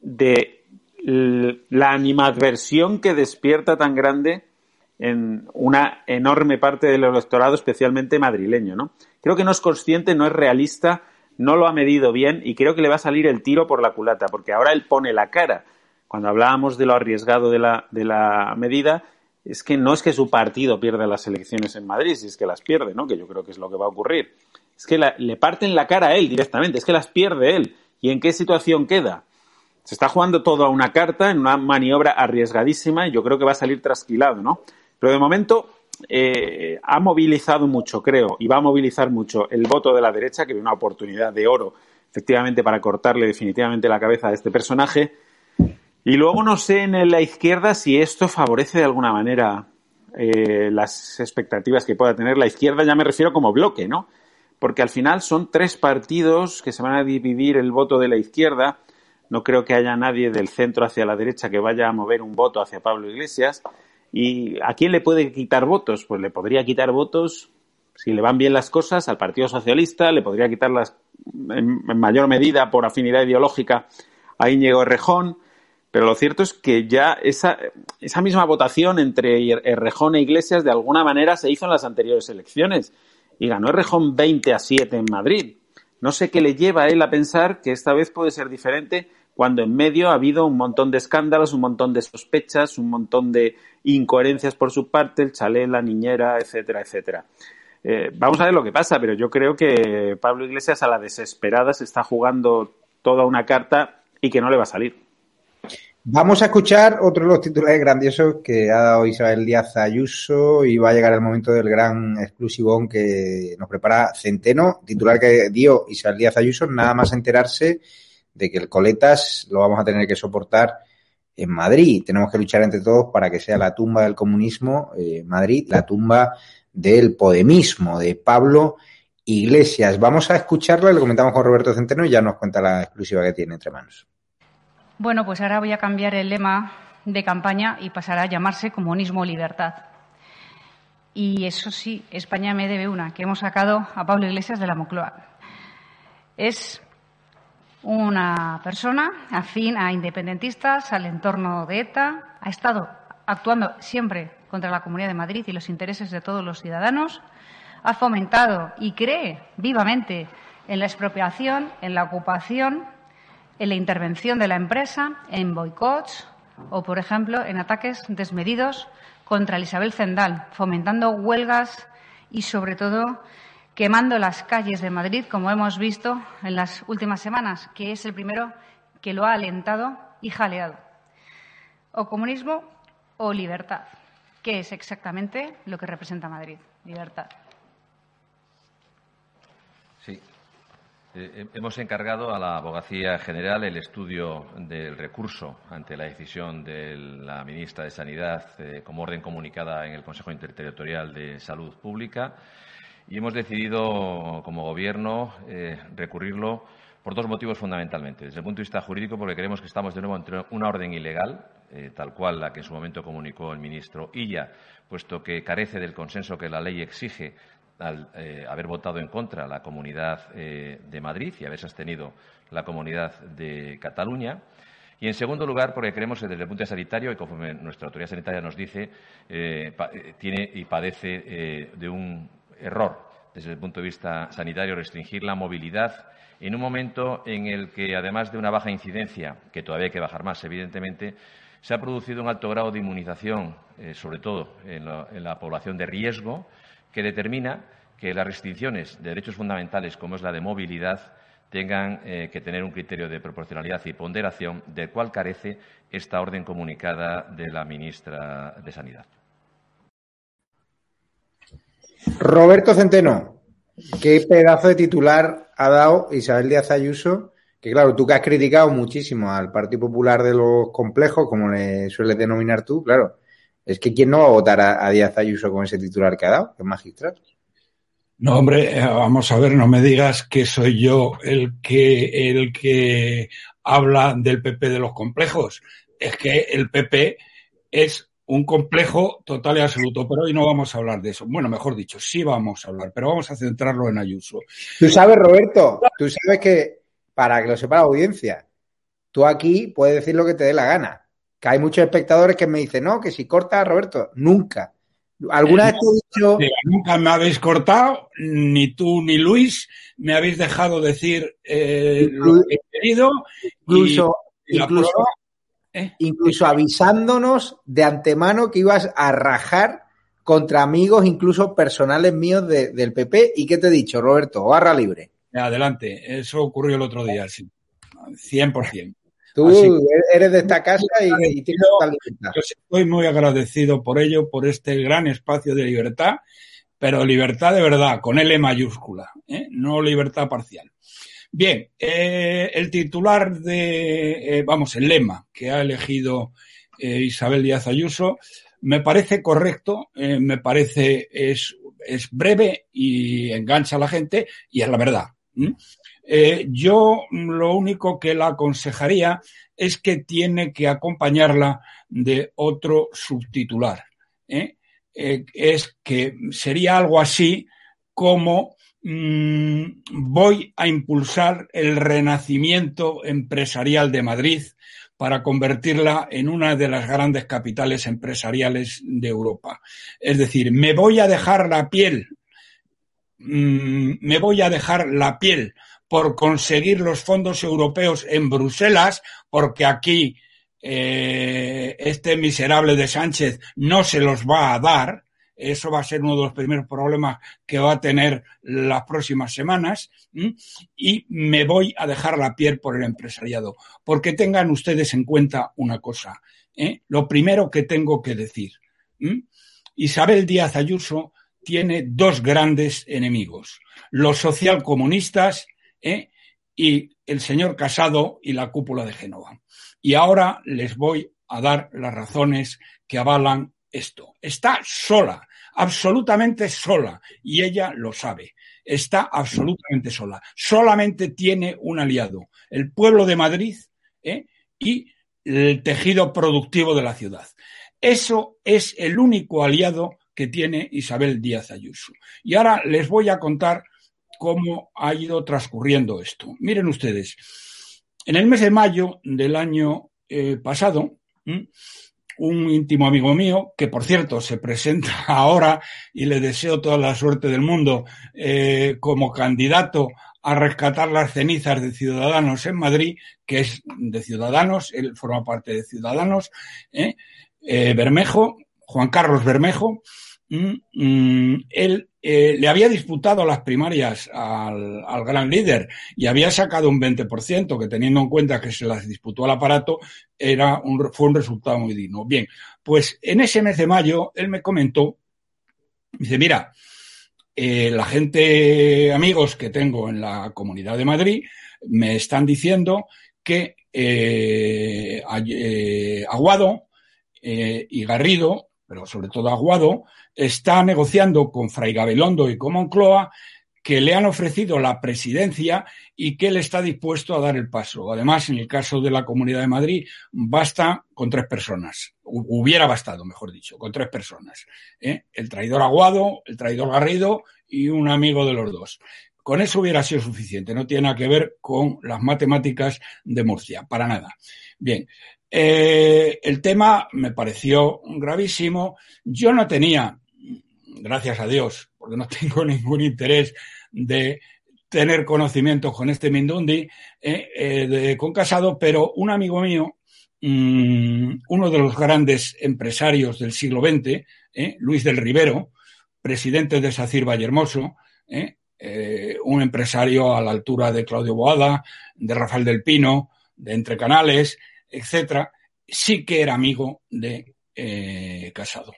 de la animadversión que despierta tan grande en una enorme parte del electorado, especialmente madrileño, ¿no? Creo que no es consciente, no es realista, no lo ha medido bien y creo que le va a salir el tiro por la culata, porque ahora él pone la cara. Cuando hablábamos de lo arriesgado de la, de la medida, es que no es que su partido pierda las elecciones en Madrid, si es que las pierde, ¿no? Que yo creo que es lo que va a ocurrir. Es que le parten la cara a él directamente, es que las pierde él. ¿Y en qué situación queda? Se está jugando todo a una carta, en una maniobra arriesgadísima, y yo creo que va a salir trasquilado, ¿no? Pero de momento eh, ha movilizado mucho, creo, y va a movilizar mucho el voto de la derecha, que ve una oportunidad de oro efectivamente para cortarle definitivamente la cabeza a este personaje. Y luego no sé en la izquierda si esto favorece de alguna manera eh, las expectativas que pueda tener la izquierda, ya me refiero como bloque, ¿no? Porque al final son tres partidos que se van a dividir el voto de la izquierda. No creo que haya nadie del centro hacia la derecha que vaya a mover un voto hacia Pablo Iglesias. ¿Y a quién le puede quitar votos? Pues le podría quitar votos, si le van bien las cosas, al Partido Socialista, le podría quitar las, en, mayor medida por afinidad ideológica a Íñigo Rejón, pero lo cierto es que ya esa, esa misma votación entre Errejón e Iglesias de alguna manera se hizo en las anteriores elecciones y ganó Errejón 20 a 7 en Madrid. No sé qué le lleva a él a pensar que esta vez puede ser diferente cuando en medio ha habido un montón de escándalos, un montón de sospechas, un montón de incoherencias por su parte, el chalé, la niñera, etcétera, etcétera. Eh, vamos a ver lo que pasa, pero yo creo que Pablo Iglesias a la desesperada se está jugando toda una carta y que no le va a salir. Vamos a escuchar otro de los titulares grandiosos que ha dado Isabel Díaz Ayuso y va a llegar el momento del gran exclusivón que nos prepara Centeno, titular que dio Isabel Díaz Ayuso, nada más enterarse de que el Coletas lo vamos a tener que soportar en Madrid. Tenemos que luchar entre todos para que sea la tumba del comunismo, eh, Madrid, la tumba del podemismo, de Pablo Iglesias. Vamos a escucharlo, lo comentamos con Roberto Centeno y ya nos cuenta la exclusiva que tiene entre manos. Bueno, pues ahora voy a cambiar el lema de campaña y pasará a llamarse Comunismo Libertad. Y eso sí, España me debe una, que hemos sacado a Pablo Iglesias de la Moncloa. Es una persona afín a independentistas, al entorno de ETA, ha estado actuando siempre contra la Comunidad de Madrid y los intereses de todos los ciudadanos, ha fomentado y cree vivamente en la expropiación, en la ocupación, en la intervención de la empresa, en boicots o, por ejemplo, en ataques desmedidos contra Isabel Zendal, fomentando huelgas y, sobre todo, quemando las calles de Madrid, como hemos visto en las últimas semanas, que es el primero que lo ha alentado y jaleado. O comunismo o libertad. ¿Qué es exactamente lo que representa Madrid? Libertad. Sí. Eh, hemos encargado a la Abogacía General el estudio del recurso ante la decisión de la ministra de Sanidad eh, como orden comunicada en el Consejo Interterritorial de Salud Pública y hemos decidido como Gobierno eh, recurrirlo por dos motivos fundamentalmente. Desde el punto de vista jurídico, porque creemos que estamos de nuevo entre una orden ilegal, eh, tal cual la que en su momento comunicó el ministro Illa, puesto que carece del consenso que la ley exige al eh, haber votado en contra la Comunidad de Madrid y haberse abstenido la Comunidad de Cataluña. Y, en segundo lugar, porque creemos que desde el punto de vista sanitario, y conforme nuestra autoridad sanitaria nos dice, tiene y padece de un error desde el punto de vista sanitario restringir la movilidad en un momento en el que, además de una baja incidencia, que todavía hay que bajar más, evidentemente, se ha producido un alto grado de inmunización, eh, sobre todo en la, población de riesgo, que determina que las restricciones de derechos fundamentales, como es la de movilidad, tengan eh, que tener un criterio de proporcionalidad y ponderación, del cual carece esta orden comunicada de la ministra de Sanidad. Roberto Centeno, qué pedazo de titular ha dado Isabel Díaz Ayuso, que claro, tú que has criticado muchísimo al Partido Popular de los complejos, como le sueles denominar tú, claro, es que ¿quién no va a votar a, Díaz Ayuso con ese titular que ha dado, que es magistral? No, hombre, eh, vamos a ver, no me digas que soy yo el que, el que habla del PP de los complejos. Es que el PP es un complejo total y absoluto, pero hoy no vamos a hablar de eso. Bueno, mejor dicho, sí vamos a hablar, pero vamos a centrarlo en Ayuso. Tú sabes, Roberto, tú sabes que, para que lo sepa la audiencia, tú aquí puedes decir lo que te dé la gana. Que hay muchos espectadores que me dicen, no, que si corta Roberto, nunca. ¿Alguna vez te he dicho.? Nunca me habéis cortado, ni tú ni Luis me habéis dejado decir eh, lo que he querido. Incluso, incluso ¿Eh? incluso avisándonos de antemano que ibas a rajar contra amigos, incluso personales míos del PP. ¿Y qué te he dicho, Roberto? Barra libre. Adelante, eso ocurrió el otro día, sí. 100%. Tú eres de esta casa y, tienes total libertad. Yo estoy muy agradecido por ello, por este gran espacio de libertad, pero libertad de verdad, con L mayúscula, ¿eh? no libertad parcial. Bien, eh, el titular de, eh, vamos, el lema que ha elegido eh, Isabel Díaz Ayuso me parece correcto, me parece es, es breve y engancha a la gente y es la verdad. yo lo único que la aconsejaría es que tiene que acompañarla de otro subtitular. es que sería algo así como mm, voy a impulsar el renacimiento empresarial de Madrid para convertirla en una de las grandes capitales empresariales de Europa. Es decir, me voy a dejar la piel, mm, me voy a dejar la piel por conseguir los fondos europeos en Bruselas, porque aquí eh, este miserable de Sánchez no se los va a dar. Eso va a ser uno de los primeros problemas que va a tener las próximas semanas. Y me voy a dejar la piel por el empresariado. Porque tengan ustedes en cuenta una cosa. ¿eh? Lo primero que tengo que decir. Isabel Díaz Ayuso tiene dos grandes enemigos. Los socialcomunistas ¿eh? y el señor Casado y la cúpula de Génova. Y ahora les voy a dar las razones que avalan esto. Está sola, absolutamente sola, y ella lo sabe. Está absolutamente sola. Solamente tiene un aliado, el pueblo de Madrid ¿eh? y el tejido productivo de la ciudad. Eso es el único aliado que tiene Isabel Díaz Ayuso. Y ahora les voy a contar cómo ha ido transcurriendo esto. Miren ustedes, en el mes de mayo del año eh, pasado. Un íntimo amigo mío, que por cierto se presenta ahora y le deseo toda la suerte del mundo eh, como candidato a rescatar las cenizas de Ciudadanos en Madrid, que es de Ciudadanos, él forma parte de Ciudadanos, ¿eh? Eh, Bermejo, Juan Carlos Bermejo, mm, él eh, le había disputado las primarias al, al, gran líder y había sacado un 20%, que teniendo en cuenta que se las disputó al aparato, era un, fue un resultado muy digno. Bien, pues en ese mes de mayo él me comentó, dice, mira, eh, la gente, amigos que tengo en la Comunidad de Madrid, me están diciendo que eh, Aguado y Garrido, pero sobre todo Aguado, está negociando con Fray Gabelondo y con Moncloa que le han ofrecido la presidencia y que él está dispuesto a dar el paso. Además, en el caso de la Comunidad de Madrid, basta con tres personas. Hubiera bastado, mejor dicho, con tres personas. ¿eh? El traidor Aguado, el traidor Garrido y un amigo de los dos. Con eso hubiera sido suficiente. No tiene nada que ver con las matemáticas de Murcia, para nada. Bien, eh, el tema me pareció gravísimo. Yo no tenía, gracias a Dios, porque no tengo ningún interés de tener conocimiento con este Mindundi, eh, eh, de, con Casado, pero un amigo mío, mmm, uno de los grandes empresarios del siglo XX, Luis del Rivero, presidente de Sacir Vallehermoso, eh, un empresario a la altura de Claudio Boada, de Rafael del Pino, de Entre Canales, etcétera, sí que era amigo de eh, Casado.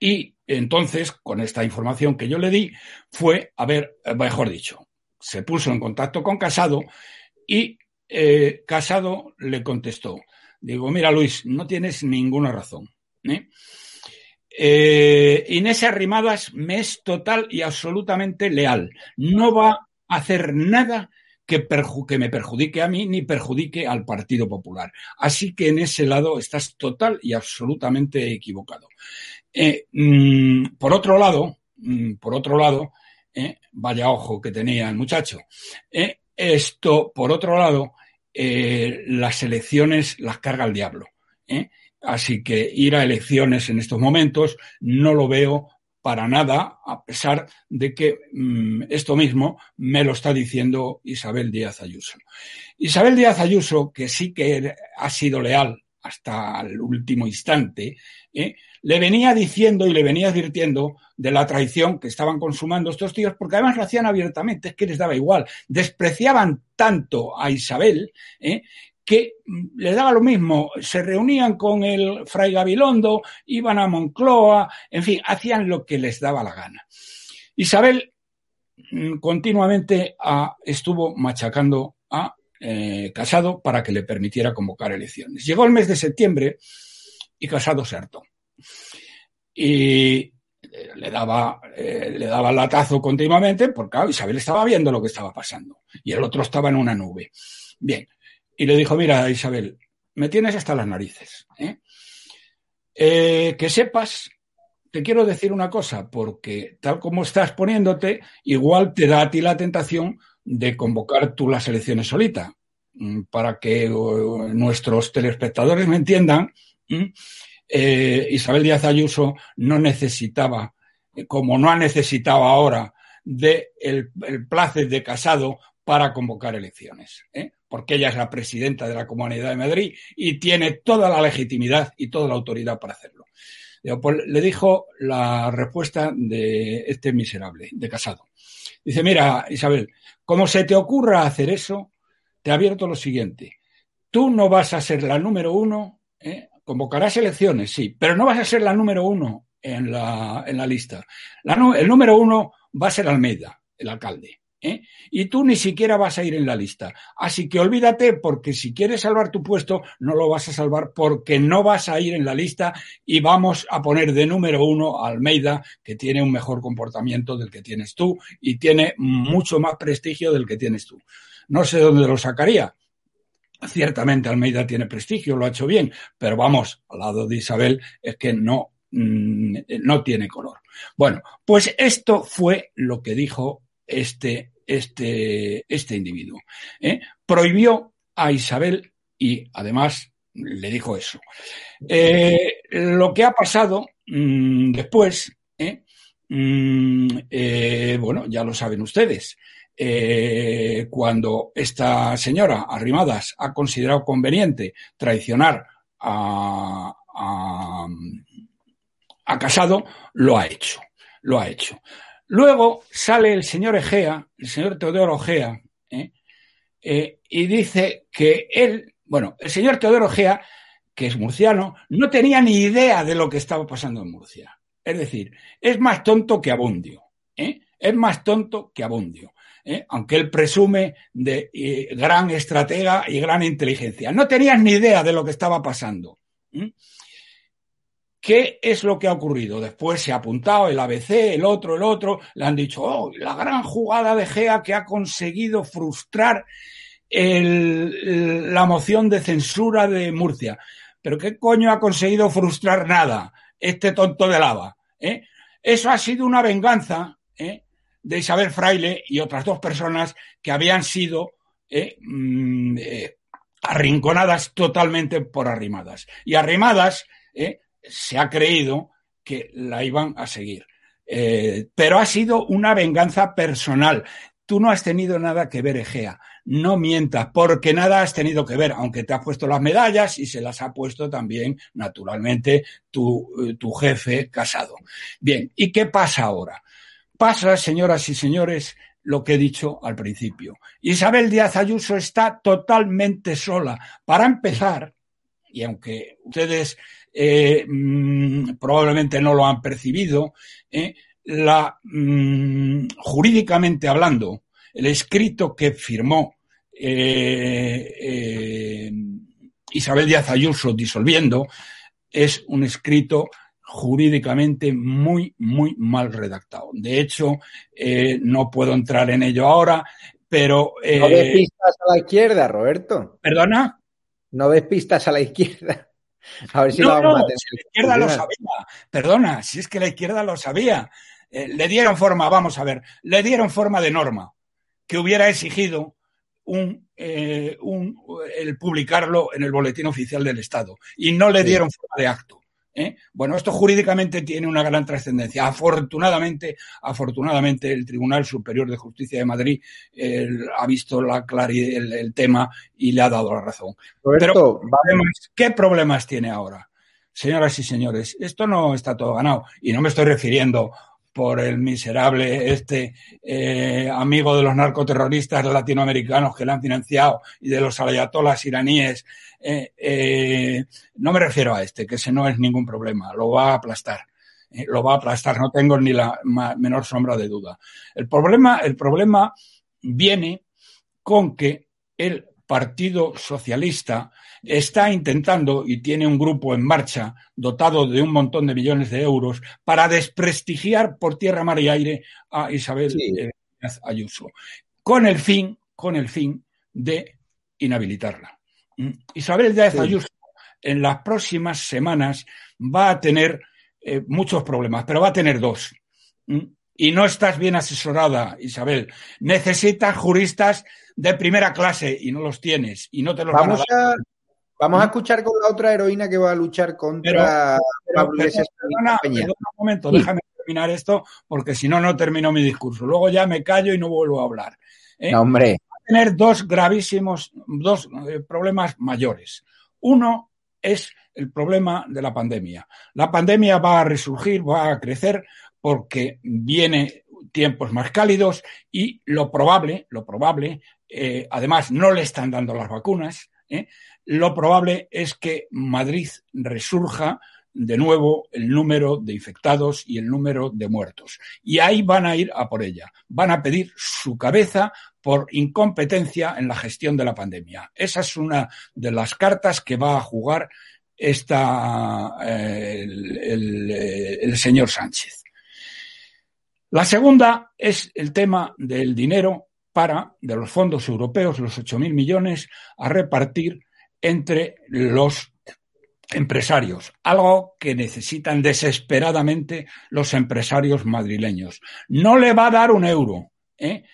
Y entonces, con esta información que yo le di, fue, a ver, mejor dicho, se puso en contacto con Casado y eh, Casado le contestó. Digo, mira Luis, no tienes ninguna razón. ¿eh? Eh, Inés Arrimadas me es total y absolutamente leal. No va a hacer nada que, que, me perjudique a mí ni perjudique al Partido Popular. Así que en ese lado estás total y absolutamente equivocado. Eh, mmm, por otro lado, mmm, por otro lado, eh, vaya ojo que tenía el muchacho. Eh, esto, por otro lado, las elecciones las carga el diablo. Así que ir a elecciones en estos momentos no lo veo para nada, a pesar de que mmm, esto mismo me lo está diciendo Isabel Díaz Ayuso. Isabel Díaz Ayuso, que sí que ha sido leal hasta el último instante, ¿eh? le venía diciendo y le venía advirtiendo de la traición que estaban consumando estos tíos, porque además lo hacían abiertamente, es que les daba igual. Despreciaban tanto a Isabel ¿eh? Que le daba lo mismo, se reunían con el fray Gabilondo, iban a Moncloa, en fin, hacían lo que les daba la gana. Isabel mm, continuamente a- estuvo machacando a eh, Casado para que le permitiera convocar elecciones. Llegó el mes de septiembre y Casado se hartó. Y eh, le daba, eh, le daba latazo continuamente porque Isabel estaba viendo lo que estaba pasando y el otro estaba en una nube. Bien, y le dijo, mira Isabel, me tienes hasta las narices. ¿eh? Eh, que sepas, te quiero decir una cosa, porque tal como estás poniéndote, igual te da a ti la tentación de convocar tú las elecciones solita. Mm, Para que uh, nuestros telespectadores me entiendan, ¿m? eh, Isabel Díaz Ayuso no necesitaba, eh, como no ha necesitado ahora, de el placer de Casado para convocar elecciones, ¿eh? porque ella es la presidenta de la Comunidad de Madrid y tiene toda la legitimidad y toda la autoridad para hacerlo. Pues, le dijo la respuesta de este miserable, de Casado. Dice, mira, Isabel, como se te ocurra hacer eso, te abierto lo siguiente. Tú no vas a ser la número uno, ¿eh? convocarás elecciones, sí, pero no vas a ser la número uno en la, en la lista. La el número uno va a ser Almeida, el alcalde. ¿Eh? Y tú ni siquiera vas a ir en la lista. Así que olvídate, porque si quieres salvar tu puesto, no lo vas a salvar porque no vas a ir en la lista y vamos a poner de número uno a Almeida, que tiene un mejor comportamiento del que tienes tú y tiene mucho más prestigio del que tienes tú. No sé dónde lo sacaría. Ciertamente Almeida tiene prestigio, lo ha hecho bien, pero vamos, al lado de Isabel es que no, mm, no tiene color. Bueno, pues esto fue lo que dijo este, este, este individuo. ¿eh? Prohibió a Isabel y además le dijo eso. Eh, lo que ha pasado mm, después, ¿eh? Mm, bueno, ya lo saben ustedes. Cuando esta señora Arrimadas ha considerado conveniente traicionar a, a, a Casado, lo ha hecho. Lo ha hecho. Luego sale el señor Egea, el señor Teodoro Egea, ¿eh? Eh, y dice que él, bueno, el señor Teodoro Egea, que es murciano, no tenía ni idea de lo que estaba pasando en Murcia. Es decir, es más tonto que Abundio. ¿eh? Es más tonto que Abundio. ¿eh? Aunque él presume de eh, gran estratega y gran inteligencia. No tenías ni idea de lo que estaba pasando. ¿Qué es lo que ha ocurrido? Después se ha apuntado el ABC, el otro, el otro, le han dicho, oh, la gran jugada de Gea que ha conseguido frustrar la moción de censura de Murcia. Pero ¿qué coño ha conseguido frustrar nada? Este tonto de lava. ¿eh? Eso ha sido una venganza ¿eh? de Isabel Fraile y otras dos personas que habían sido ¿eh? mm, arrinconadas totalmente por arrimadas. Y arrimadas ¿eh? Se ha creído que la iban a seguir. Eh, pero ha sido una venganza personal. Tú no has tenido nada que ver, Egea. No mientas, porque nada has tenido que ver, aunque te has puesto las medallas y se las ha puesto también, naturalmente, tu, eh, tu jefe casado. Bien, ¿y qué pasa ahora? Pasa, señoras y señores, lo que he dicho al principio. Isabel Díaz Ayuso está totalmente sola. Para empezar, y aunque ustedes eh, mm, probablemente no lo han percibido, eh, la, mm, jurídicamente hablando, el escrito que firmó eh, Isabel Díaz Ayuso disolviendo es un escrito jurídicamente muy, muy mal redactado. De hecho, no puedo entrar en ello ahora, pero... No des pistas a la izquierda, Roberto. ¿Perdona? No des pistas a la izquierda. A ver si no, a si la izquierda lo sabía. Perdona, si es que la izquierda lo sabía. Eh, le dieron forma, vamos a ver, le dieron forma de norma que hubiera exigido un, eh, un, el publicarlo en el boletín oficial del Estado y no le Sí. dieron forma de acto. ¿Eh? Bueno, esto jurídicamente tiene una gran trascendencia. Afortunadamente, afortunadamente, el Tribunal Superior de Justicia de Madrid eh, ha visto la clari- el, el tema y le ha dado la razón. Roberto, Pero, ¿qué problemas tiene ahora? Señoras y señores, esto no está todo ganado. Y no me estoy refiriendo por el miserable este eh, amigo de los narcoterroristas latinoamericanos que le han financiado y de los ayatolas iraníes. Eh, eh, no me refiero a este, que ese no es ningún problema, lo va a aplastar. lo va a aplastar, no tengo ni la menor sombra de duda. El problema, el problema viene con que el Partido Socialista está intentando y tiene un grupo en marcha dotado de un montón de millones de euros para desprestigiar por tierra, mar y aire a Isabel eh, Ayuso, con el fin, con el fin de inhabilitarla. Mm. Isabel Díaz Ayuso en las próximas semanas va a tener eh, muchos problemas, pero va a tener dos. Mm. Y no estás bien asesorada, Isabel. Necesitas juristas de primera clase y no los tienes y no te los vamos a, Vamos a escuchar con la otra heroína que va a luchar contra Pablo Iglesias. un momento, déjame terminar esto porque si no, no termino mi discurso. Luego ya me callo y no vuelvo a hablar. ¿eh? hombre. Va a tener dos gravísimos, dos eh, problemas mayores. Uno es el problema de la pandemia. La pandemia va a resurgir, va a crecer porque viene tiempos más cálidos y lo probable, lo probable, eh, además no le están dando las vacunas, ¿eh? Lo probable es que Madrid resurja de nuevo el número de infectados y el número de muertos. Y ahí van a ir a por ella. Van a pedir su cabeza por incompetencia en la gestión de la pandemia. Esa es una de las cartas que va a jugar esta, eh, el señor Sánchez. La segunda es el tema del dinero para, de los fondos europeos, los 8.000 millones, a repartir entre los empresarios, algo que necesitan desesperadamente los empresarios madrileños. No le va a dar un euro ¿eh?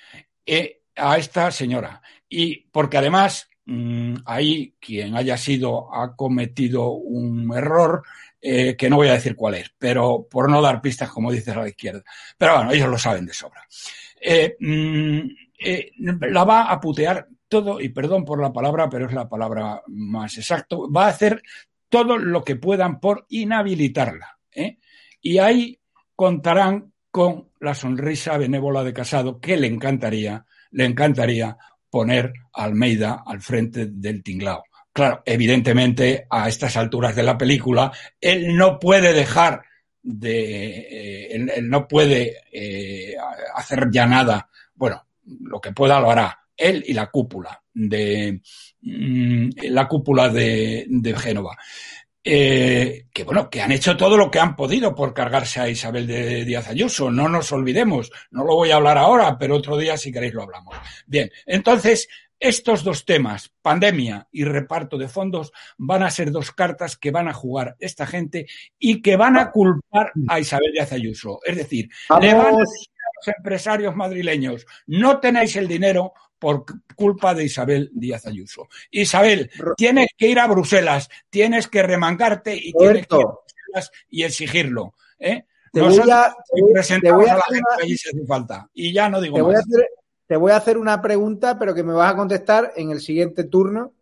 Eh, a esta señora. Y porque además mm, ahí quien haya sido ha cometido un error eh, que no voy a decir cuál es, pero por no dar pistas, como dices a la izquierda. Pero bueno, ellos lo saben de sobra. Eh, mm, la va a putear todo, y perdón por la palabra, pero es la palabra más exacto, va a hacer todo lo que puedan por inhabilitarla. Y ahí contarán con la sonrisa benévola de Casado, que le encantaría, le encantaría poner a Almeida al frente del tinglao. Claro, evidentemente, a estas alturas de la película, él no puede dejar de. Eh, él, no puede eh, hacer ya nada. Bueno, lo que pueda lo hará. Él y la cúpula de. Mm, la cúpula de, de Génova. Eh, que bueno, que han hecho todo lo que han podido por cargarse a Isabel de Díaz Ayuso. No nos olvidemos. No lo voy a hablar ahora, pero otro día, si queréis, lo hablamos. Bien, entonces, estos dos temas, pandemia y reparto de fondos, van a ser dos cartas que van a jugar esta gente y que van a culpar a Isabel Díaz Ayuso. Es decir, le van a decir a los empresarios madrileños, no tenéis el dinero por culpa de Isabel Díaz Ayuso. Isabel, tienes que ir a Bruselas, tienes que remangarte y tienes que ir a Bruselas y exigirlo. ¿eh? Te voy a, presentamos a, la gente allí se hace falta. Y ya no digo más. Te voy a hacer una pregunta, pero que me vas a contestar en el siguiente turno.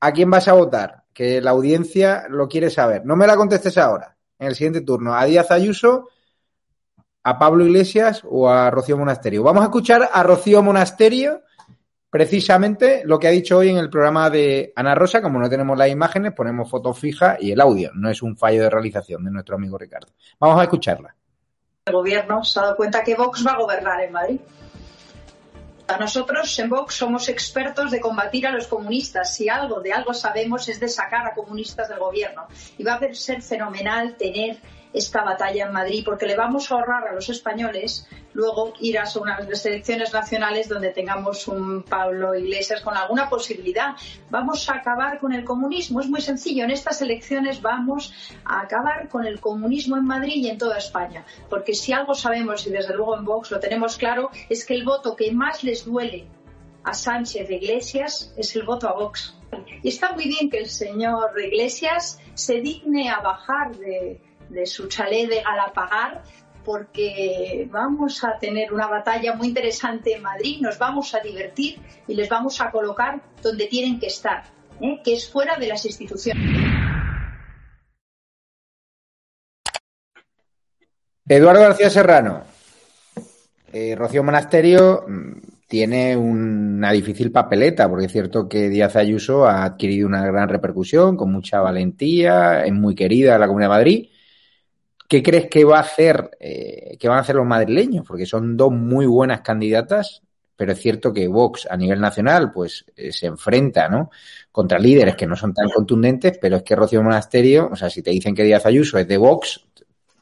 ¿A quién vas a votar? Que la audiencia lo quiere saber. No me la contestes ahora, en el siguiente turno. ¿A Díaz Ayuso, a Pablo Iglesias o a Rocío Monasterio? Vamos a escuchar a Rocío Monasterio precisamente lo que ha dicho hoy en el programa de Ana Rosa. Como no tenemos las imágenes, ponemos foto fija y el audio. No es un fallo de realización de nuestro amigo Ricardo. Vamos a escucharla. El gobierno se ha dado cuenta que Vox va a gobernar en Madrid. Nosotros en Vox somos expertos de combatir a los comunistas. Si algo de algo sabemos es de sacar a comunistas del gobierno. Y va a ser fenomenal tener esta batalla en Madrid, porque le vamos a ahorrar a los españoles luego ir a unas elecciones nacionales donde tengamos un Pablo Iglesias con alguna posibilidad. Vamos a acabar con el comunismo. Es muy sencillo. En estas elecciones vamos a acabar con el comunismo en Madrid y en toda España. Porque si algo sabemos, y desde luego en Vox lo tenemos claro, es que el voto que más les duele a Sánchez de Iglesias es el voto a Vox. Y está muy bien que el señor Iglesias se digne a bajar de, de su chalet de Galapagar porque vamos a tener una batalla muy interesante en Madrid, nos vamos a divertir y les vamos a colocar donde tienen que estar, ¿eh? que es fuera de las instituciones. Eduardo García Serrano. Eh, Rocío Monasterio mm, tiene una difícil papeleta, porque es cierto que Díaz Ayuso ha adquirido una gran repercusión, con mucha valentía, es muy querida en la Comunidad de Madrid ¿qué crees que va a hacer, eh, que van a hacer los madrileños? Porque son dos muy buenas candidatas, pero es cierto que Vox a nivel nacional, pues eh, se enfrenta, ¿no? Contra líderes que no son tan contundentes, pero es que Rocío Monasterio, o sea, si te dicen que Díaz Ayuso es de Vox,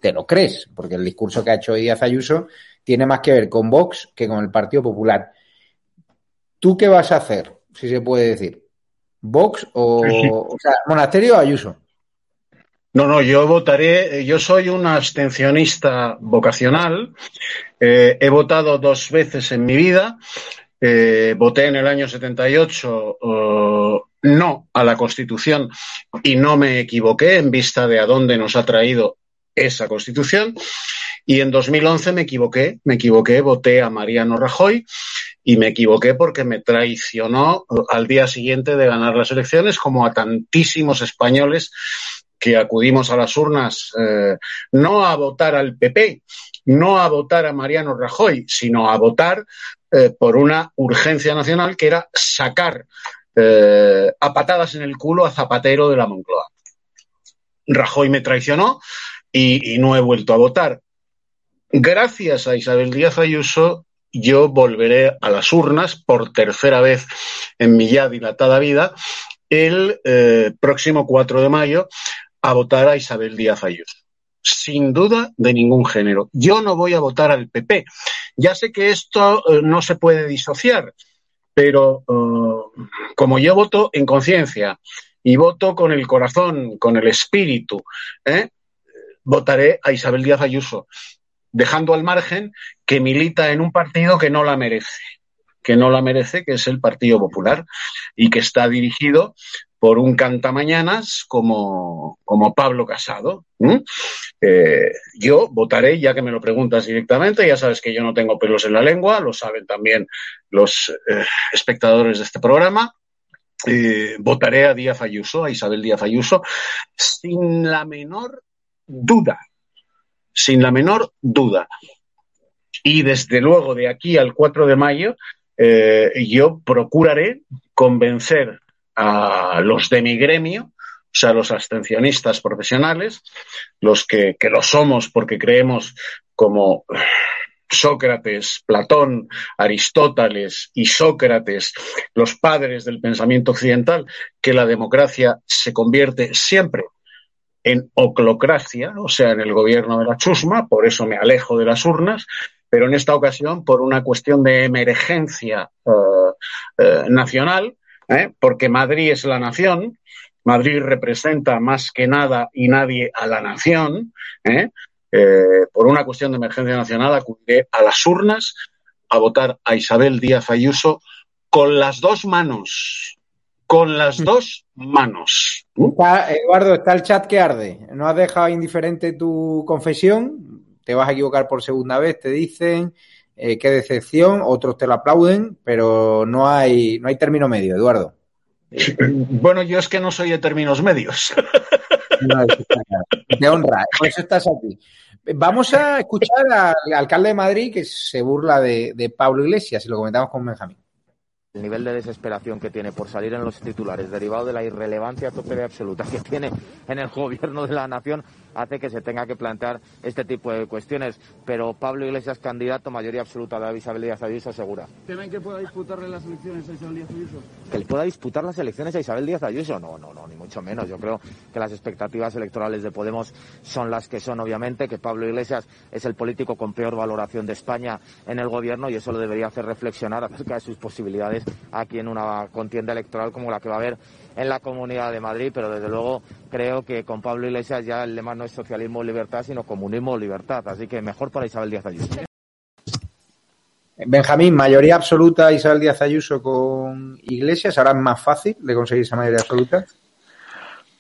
te lo crees, porque el discurso que ha hecho Díaz Ayuso tiene más que ver con Vox que con el Partido Popular. ¿Tú qué vas a hacer, si se puede decir? ¿Vox o, o sea, Monasterio o Ayuso? No, no, yo votaré, yo soy un abstencionista vocacional, eh, he votado dos veces en mi vida, eh, voté en el año 78 uh, no a la Constitución y no me equivoqué en vista de a dónde nos ha traído esa Constitución. Y en 2011 me equivoqué, me equivoqué, voté a Mariano Rajoy y me equivoqué porque me traicionó al día siguiente de ganar las elecciones, como a tantísimos españoles que acudimos a las urnas eh, no a votar al PP, no a votar a Mariano Rajoy, sino a votar eh, por una urgencia nacional que era sacar eh, a patadas en el culo a Zapatero de la Moncloa. Rajoy me traicionó y, no he vuelto a votar. Gracias a Isabel Díaz Ayuso, yo volveré a las urnas por tercera vez en mi ya dilatada vida el próximo 4 de mayo a votar a Isabel Díaz Ayuso. Sin duda de ningún género. Yo no voy a votar al PP. Ya sé que esto eh, no se puede disociar, pero eh, como yo voto en conciencia y voto con el corazón, con el espíritu, ¿eh? votaré a Isabel Díaz Ayuso, dejando al margen que milita en un partido que no la merece, que no la merece, que es el Partido Popular, y que está dirigido por un cantamañanas como, como Pablo Casado. Eh, yo votaré, ya que me lo preguntas directamente, ya sabes que yo no tengo pelos en la lengua, lo saben también los eh, espectadores de este programa. Eh, votaré a Díaz Ayuso, a Isabel Díaz Ayuso, sin la menor duda, sin la menor duda. Y desde luego de aquí al 4 de mayo, yo procuraré convencer a los de mi gremio, o sea, los abstencionistas profesionales, los que, que lo somos porque creemos como Sócrates, Platón, Aristóteles y Sócrates, los padres del pensamiento occidental, que la democracia se convierte siempre en oclocracia, o sea, en el gobierno de la chusma, por eso me alejo de las urnas, pero en esta ocasión por una cuestión de emergencia uh, uh, nacional, ¿eh? porque Madrid es la nación, Madrid representa más que nada y nadie a la nación, ¿eh? Eh, por una cuestión de emergencia nacional acudiré a las urnas a votar a Isabel Díaz Ayuso con las dos manos, con las dos manos. Está, Eduardo, está el chat que arde. No has dejado indiferente tu confesión. Te vas a equivocar por segunda vez, te dicen. Eh, qué decepción, otros te lo aplauden, pero no hay, no hay término medio, Eduardo. Bueno, yo es que no soy de términos medios. No, te honra, por eso estás aquí. Vamos a escuchar al alcalde de Madrid que se burla de, de Pablo Iglesias y lo comentamos con Benjamín. El nivel de desesperación que tiene por salir en los titulares, derivado de la irrelevancia tope de absoluta que tiene en el gobierno de la nación, hace que se tenga que plantear este tipo de cuestiones. Pero Pablo Iglesias, candidato, mayoría absoluta de Isabel Díaz Ayuso, segura. ¿Temen que pueda disputarle las elecciones a Isabel Díaz Ayuso? ¿Que le pueda disputar las elecciones a Isabel Díaz Ayuso? No, no, no, ni mucho menos. Yo creo que las expectativas electorales de Podemos son las que son, obviamente, que Pablo Iglesias es el político con peor valoración de España en el gobierno y eso lo debería hacer reflexionar acerca de sus posibilidades aquí en una contienda electoral como la que va a haber en la Comunidad de Madrid, pero desde luego creo que con Pablo Iglesias ya el lema no es socialismo o libertad, sino comunismo o libertad. Así que mejor para Isabel Díaz Ayuso. Benjamín, mayoría absoluta Isabel Díaz Ayuso con Iglesias, ahora es más fácil de conseguir esa mayoría absoluta.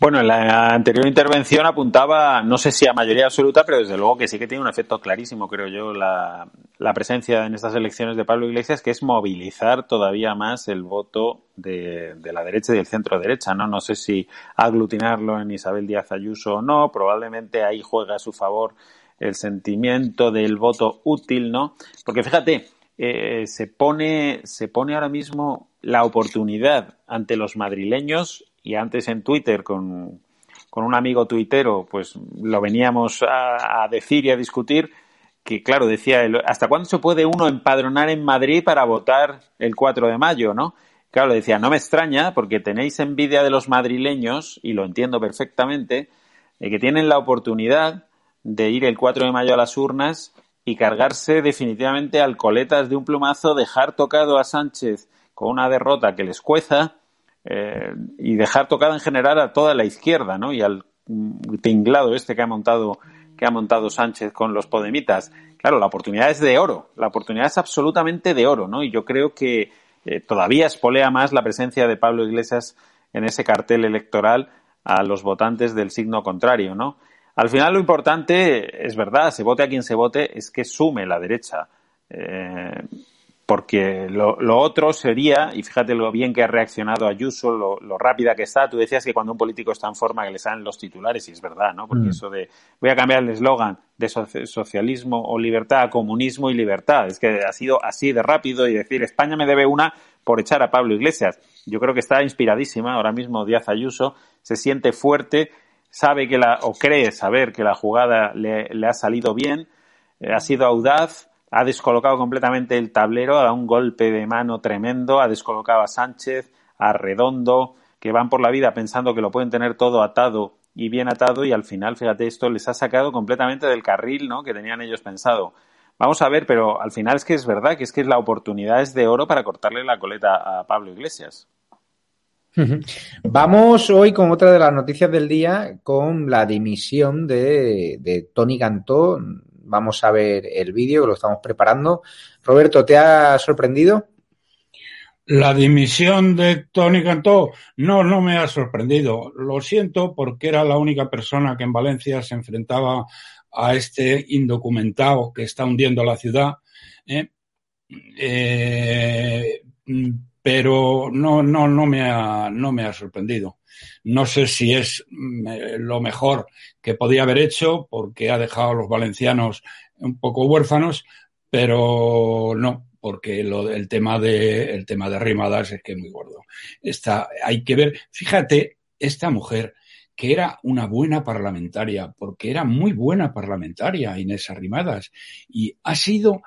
Bueno, en la anterior intervención apuntaba, no sé si a mayoría absoluta, pero desde luego que sí que tiene un efecto clarísimo, creo yo, la, presencia en estas elecciones de Pablo Iglesias, que es movilizar todavía más el voto de, de la derecha y del centro derecha, ¿no? No sé si aglutinarlo en Isabel Díaz Ayuso o no, probablemente ahí juega a su favor el sentimiento del voto útil, ¿no? Porque fíjate, eh, se pone, se pone ahora mismo la oportunidad ante los madrileños y antes en Twitter con, con un amigo tuitero, pues lo veníamos a, decir y a discutir, que claro, decía, ¿hasta cuándo se puede uno empadronar en Madrid para votar el 4 de mayo, no? Claro, decía, no me extraña porque tenéis envidia de los madrileños, y lo entiendo perfectamente, de que tienen la oportunidad de ir el 4 de mayo a las urnas y cargarse definitivamente al coletas de un plumazo, dejar tocado a Sánchez con una derrota que les cueza eh, y dejar tocado en general a toda la izquierda, ¿no? Y al tinglado este que ha montado que ha montado Sánchez con los podemitas. Claro, la oportunidad es de oro, la oportunidad es absolutamente de oro, ¿no? Y yo creo que eh, todavía espolea más la presencia de Pablo Iglesias en ese cartel electoral a los votantes del signo contrario, ¿no? Al final lo importante, es verdad, se vote a quien se vote, es que sume la derecha. Eh, porque lo, lo, otro sería, y fíjate lo bien que ha reaccionado Ayuso, lo, lo, rápida que está, tú decías que cuando un político está en forma que le salen los titulares, y es verdad, ¿no? Porque mm. eso de, voy a cambiar el eslogan de socialismo o libertad a comunismo y libertad, es que ha sido así de rápido y decir, España me debe una por echar a Pablo Iglesias. Yo creo que está inspiradísima ahora mismo Díaz Ayuso, se siente fuerte, sabe que la, o cree saber que la jugada le, le ha salido bien, eh, ha sido audaz, ha descolocado completamente el tablero, ha dado un golpe de mano tremendo, ha descolocado a Sánchez, a Redondo, que van por la vida pensando que lo pueden tener todo atado y bien atado y al final, fíjate, esto les ha sacado completamente del carril ¿no? que tenían ellos pensado. Vamos a ver, pero al final es que es verdad, que es que la oportunidad es de oro para cortarle la coleta a Pablo Iglesias. Vamos hoy con otra de las noticias del día, con la dimisión de, Tony Cantó, Vamos a ver el vídeo, lo estamos preparando. Roberto, ¿te ha sorprendido? La dimisión de Tony Cantó, no, no me ha sorprendido. Lo siento porque era la única persona que en Valencia se enfrentaba a este indocumentado que está hundiendo la ciudad. ¿eh? Eh, pero no, no, no me ha, no me ha sorprendido. No sé si es mm, eh, lo mejor que podía haber hecho porque ha dejado a los valencianos un poco huérfanos, pero no, porque lo, el tema de el tema de Rimadas es que es muy gordo. Está, hay que ver, fíjate, esta mujer que era una buena parlamentaria, porque era muy buena parlamentaria, Inés Arrimadas, y ha sido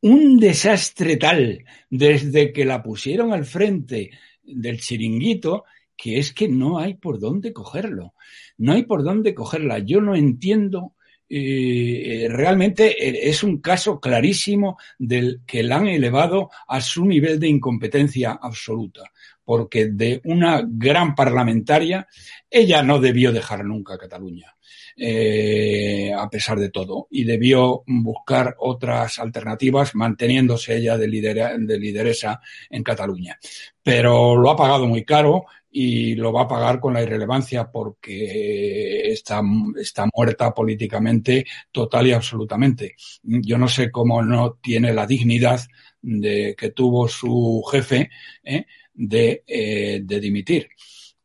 un desastre tal desde que la pusieron al frente del chiringuito que es que no hay por dónde cogerlo. No hay por dónde cogerla. Yo no entiendo. Eh, realmente es un caso clarísimo del que la han elevado a su nivel de incompetencia absoluta, porque de una gran parlamentaria ella no debió dejar nunca Cataluña eh, a pesar de todo, y debió buscar otras alternativas manteniéndose ella de, de lideresa en Cataluña. Pero lo ha pagado muy caro y lo va a pagar con la irrelevancia porque está, está muerta políticamente total y absolutamente. Yo no sé cómo no tiene la dignidad de que tuvo su jefe ¿eh? De, eh, de dimitir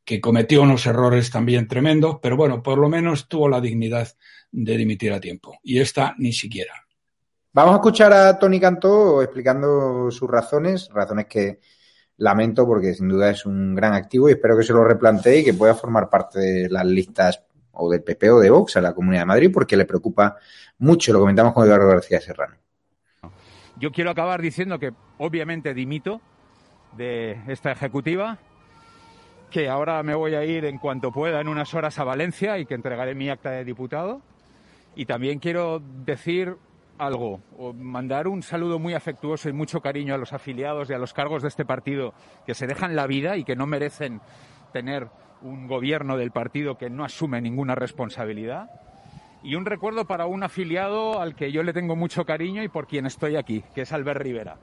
que cometió unos errores también tremendos, pero bueno, por lo menos tuvo la dignidad de dimitir a tiempo. Y esta ni siquiera. Vamos a escuchar a Tony Cantó explicando sus razones, razones que lamento porque sin duda es un gran activo y espero que se lo replantee y que pueda formar parte de las listas o del PP o de Vox a la Comunidad de Madrid porque le preocupa mucho. Lo comentamos con Eduardo García Serrano. Yo quiero acabar diciendo que obviamente dimito de esta ejecutiva que ahora me voy a ir en cuanto pueda en unas horas a Valencia y que entregaré mi acta de diputado. Y también quiero decir algo, o mandar un saludo muy afectuoso y mucho cariño a los afiliados y a los cargos de este partido que se dejan la vida y que no merecen tener un gobierno del partido que no asume ninguna responsabilidad. Y un recuerdo para un afiliado al que yo le tengo mucho cariño y por quien estoy aquí, que es Albert Rivera,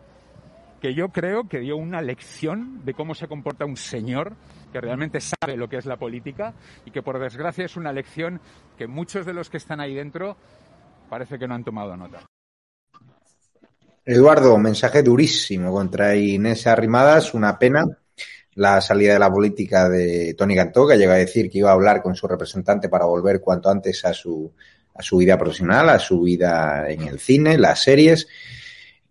que yo creo que dio una lección de cómo se comporta un señor que realmente sabe lo que es la política y que por desgracia es una lección que muchos de los que están ahí dentro parece que no han tomado nota. Eduardo, mensaje durísimo contra Inés Arrimadas, una pena la salida de la política de Tony Cantó, que llega a decir que iba a hablar con su representante para volver cuanto antes a su, a su vida profesional, a su vida en el cine, las series.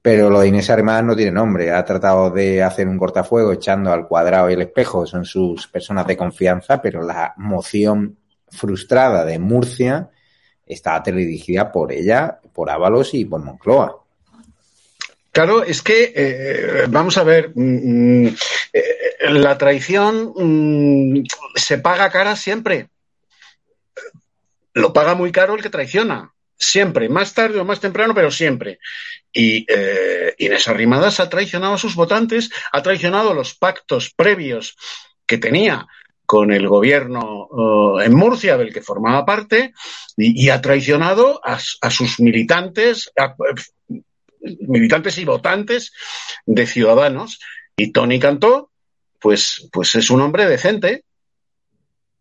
Pero lo de Inés Arrimadas no tiene nombre. Ha tratado de hacer un cortafuego echando al cuadrado y el espejo. Son sus personas de confianza, pero la moción frustrada de Murcia estaba dirigida por ella, por Ábalos y por Moncloa. Claro, es que, eh, vamos a ver, mm, mm, eh, la traición mm, se paga cara siempre. Lo paga muy caro el que traiciona. Siempre, más tarde o más temprano, pero siempre. Y eh, Inés Arrimadas ha traicionado a sus votantes, ha traicionado los pactos previos que tenía con el gobierno en Murcia, del que formaba parte, y, ha traicionado a, sus militantes, militantes y votantes de Ciudadanos. Y Tony Cantó, pues, pues es un hombre decente.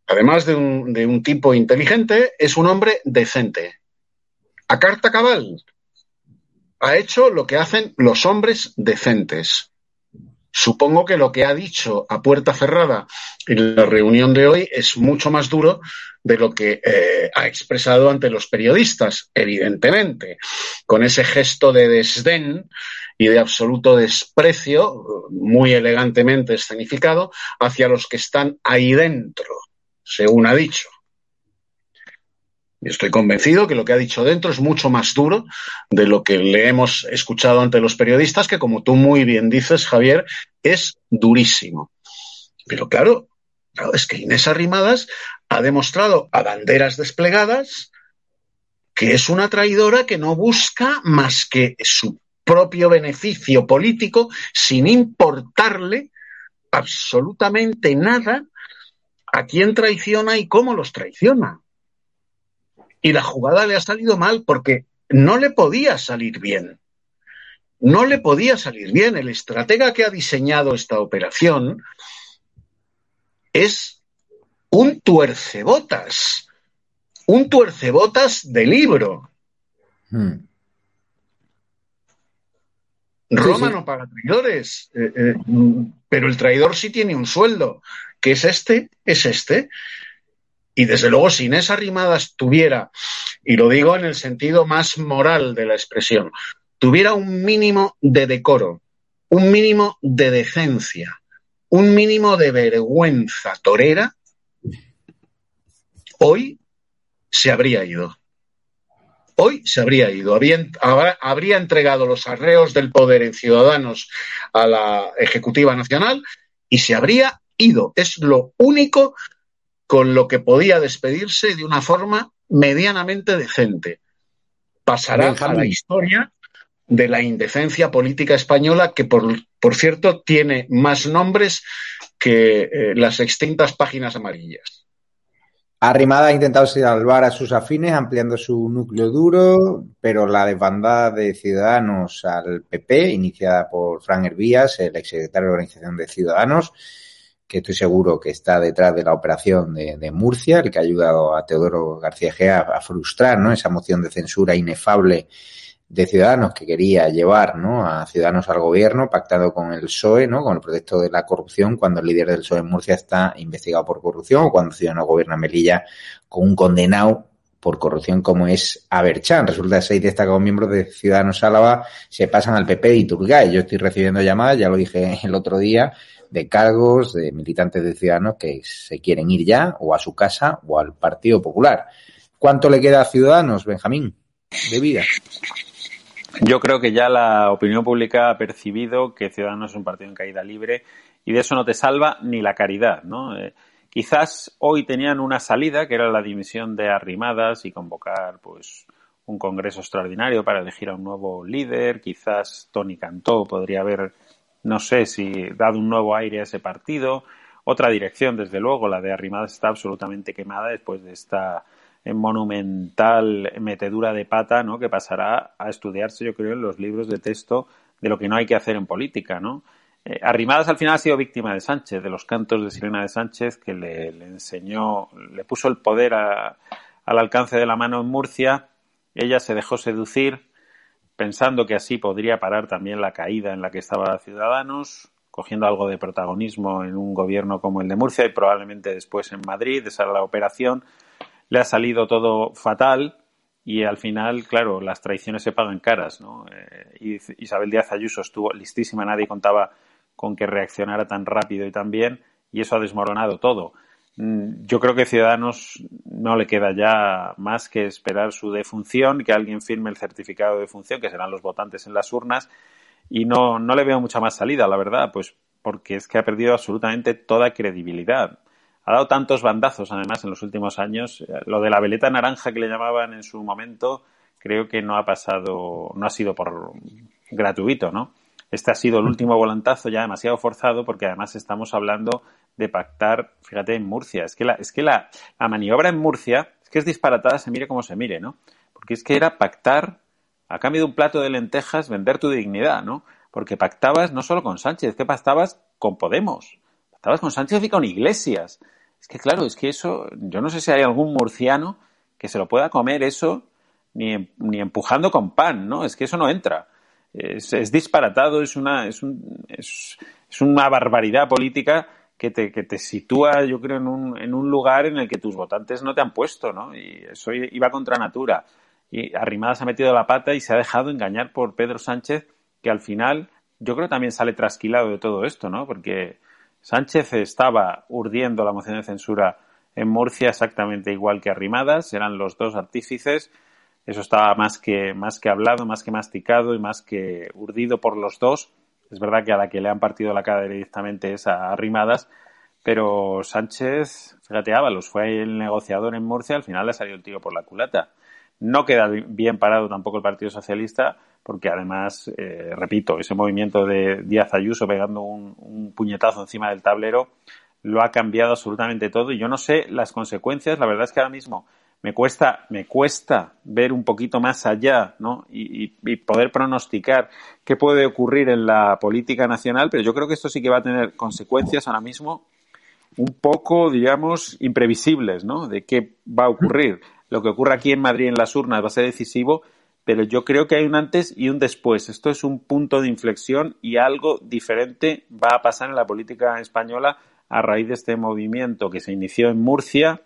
Además de un, de un tipo inteligente, es un hombre decente. A carta cabal, ha hecho lo que hacen los hombres decentes. Supongo que lo que ha dicho a puerta cerrada en la reunión de hoy es mucho más duro de lo que eh, ha expresado ante los periodistas, evidentemente, con ese gesto de desdén y de absoluto desprecio, muy elegantemente escenificado, hacia los que están ahí dentro, según ha dicho. Estoy convencido que lo que ha dicho dentro es mucho más duro de lo que le hemos escuchado ante los periodistas, que como tú muy bien dices, Javier, es durísimo. Pero claro, claro es que Inés Arrimadas ha demostrado a banderas desplegadas que es una traidora que no busca más que su propio beneficio político sin importarle absolutamente nada a quién traiciona y cómo los traiciona. Y la jugada le ha salido mal porque no le podía salir bien. No le podía salir bien. El estratega que ha diseñado esta operación es un tuercebotas. Un tuercebotas de libro. Hmm. Roma sí, sí. no paga traidores, eh, eh, pero el traidor sí tiene un sueldo, que es este, es este. Y desde luego, si Inés Arrimadas tuviera, y lo digo en el sentido más moral de la expresión, tuviera un mínimo de decoro, un mínimo de decencia, un mínimo de vergüenza torera, hoy se habría ido. Hoy se habría ido, habría, habría entregado los arreos del poder en Ciudadanos a la Ejecutiva Nacional y se habría ido. Es lo único con lo que podía despedirse de una forma medianamente decente. Pasará a la historia de la indecencia política española, que por, por cierto tiene más nombres que eh, las extintas páginas amarillas. Arrimada ha intentado salvar a sus afines ampliando su núcleo duro, pero la desbandada de Ciudadanos al PP, iniciada por Fran Hervías, el exsecretario de Organización de Ciudadanos, que estoy seguro que está detrás de la operación de, Murcia, el que ha ayudado a Teodoro García Gea a, a frustrar ¿no? esa moción de censura inefable de Ciudadanos que quería llevar ¿no? a Ciudadanos al gobierno, pactado con el PSOE, ¿no? con el proyecto de la corrupción, cuando el líder del PSOE en Murcia está investigado por corrupción, o cuando Ciudadanos gobierna Melilla con un condenado por corrupción como es Aberchan. Resulta que seis destacados miembros de Ciudadanos Álava se pasan al PP de Iturgay. Yo estoy recibiendo llamadas, ya lo dije el otro día, de cargos de militantes de Ciudadanos que se quieren ir ya o a su casa o al Partido Popular. ¿Cuánto le queda a Ciudadanos, Benjamín, de vida? Yo creo que ya la opinión pública ha percibido que Ciudadanos es un partido en caída libre y de eso no te salva ni la caridad, ¿no? Eh, quizás hoy tenían una salida, que era la dimisión de Arrimadas y convocar, pues, un congreso extraordinario para elegir a un nuevo líder. Quizás Tony Cantó podría haber, no sé si dado un nuevo aire a ese partido. Otra dirección, desde luego, la de Arrimadas está absolutamente quemada después de esta monumental metedura de pata, ¿no? Que pasará a estudiarse, yo creo, en los libros de texto de lo que no hay que hacer en política, ¿no? Eh, Arrimadas al final ha sido víctima de Sánchez, de los cantos de Sirena de Sánchez, que le, le enseñó, le puso el poder a, al alcance de la mano en Murcia. Ella se dejó seducir, pensando que así podría parar también la caída en la que estaba Ciudadanos, cogiendo algo de protagonismo en un gobierno como el de Murcia y probablemente después en Madrid, esa era la operación le ha salido todo fatal y al final, claro, las traiciones se pagan caras, ¿no? Eh, Isabel Díaz Ayuso estuvo listísima, nadie contaba con que reaccionara tan rápido y tan bien y eso ha desmoronado todo. Mm, yo creo que Ciudadanos no le queda ya más que esperar su defunción, que alguien firme el certificado de defunción, que serán los votantes en las urnas, y no, no le veo mucha más salida, la verdad, pues porque es que ha perdido absolutamente toda credibilidad. Ha dado tantos bandazos, además, en los últimos años. Lo de la veleta naranja que le llamaban en su momento, creo que no ha pasado, no ha sido por gratuito, ¿no? Este ha sido el último volantazo ya demasiado forzado porque además estamos hablando de pactar, fíjate, en Murcia. Es que la, es que la, la maniobra en Murcia, es que es disparatada, se mire como se mire, ¿no? Porque es que era pactar a cambio de un plato de lentejas, vender tu dignidad, ¿no? Porque pactabas no solo con Sánchez, es que pactabas con Podemos. Pactabas con Sánchez y con Iglesias. Es que claro, es que eso, yo no sé si hay algún murciano que se lo pueda comer eso ni, ni empujando con pan, ¿no? Es que eso no entra es, disparatado, es una, es, un, es, una barbaridad política que te, que te sitúa, yo creo, en un, en un lugar en el que tus votantes no te han puesto, ¿no? Y eso iba contra natura. Y Arrimadas ha metido la pata y se ha dejado engañar por Pedro Sánchez, que al final yo creo también sale trasquilado de todo esto, ¿no? Porque Sánchez estaba urdiendo la moción de censura en Murcia exactamente igual que Arrimadas, eran los dos artífices eso estaba más que, más que hablado, más que masticado y más que urdido por los dos. Es verdad que a la que le han partido la cara directamente es a Arrimadas, pero Sánchez, fíjate, Ábalos fue el negociador en Murcia, al final le salió el tiro por la culata. No queda bien parado tampoco el Partido Socialista, porque además, eh, repito, ese movimiento de Díaz Ayuso pegando un, puñetazo encima del tablero lo ha cambiado absolutamente todo y yo no sé las consecuencias. La verdad es que ahora mismo me cuesta, me cuesta ver un poquito más allá, ¿no? Y, poder pronosticar qué puede ocurrir en la política nacional, pero yo creo que esto sí que va a tener consecuencias ahora mismo un poco, digamos, imprevisibles, ¿no? De qué va a ocurrir. Lo que ocurre aquí en Madrid en las urnas va a ser decisivo, pero yo creo que hay un antes y un después. Esto es un punto de inflexión y algo diferente va a pasar en la política española a raíz de este movimiento que se inició en Murcia,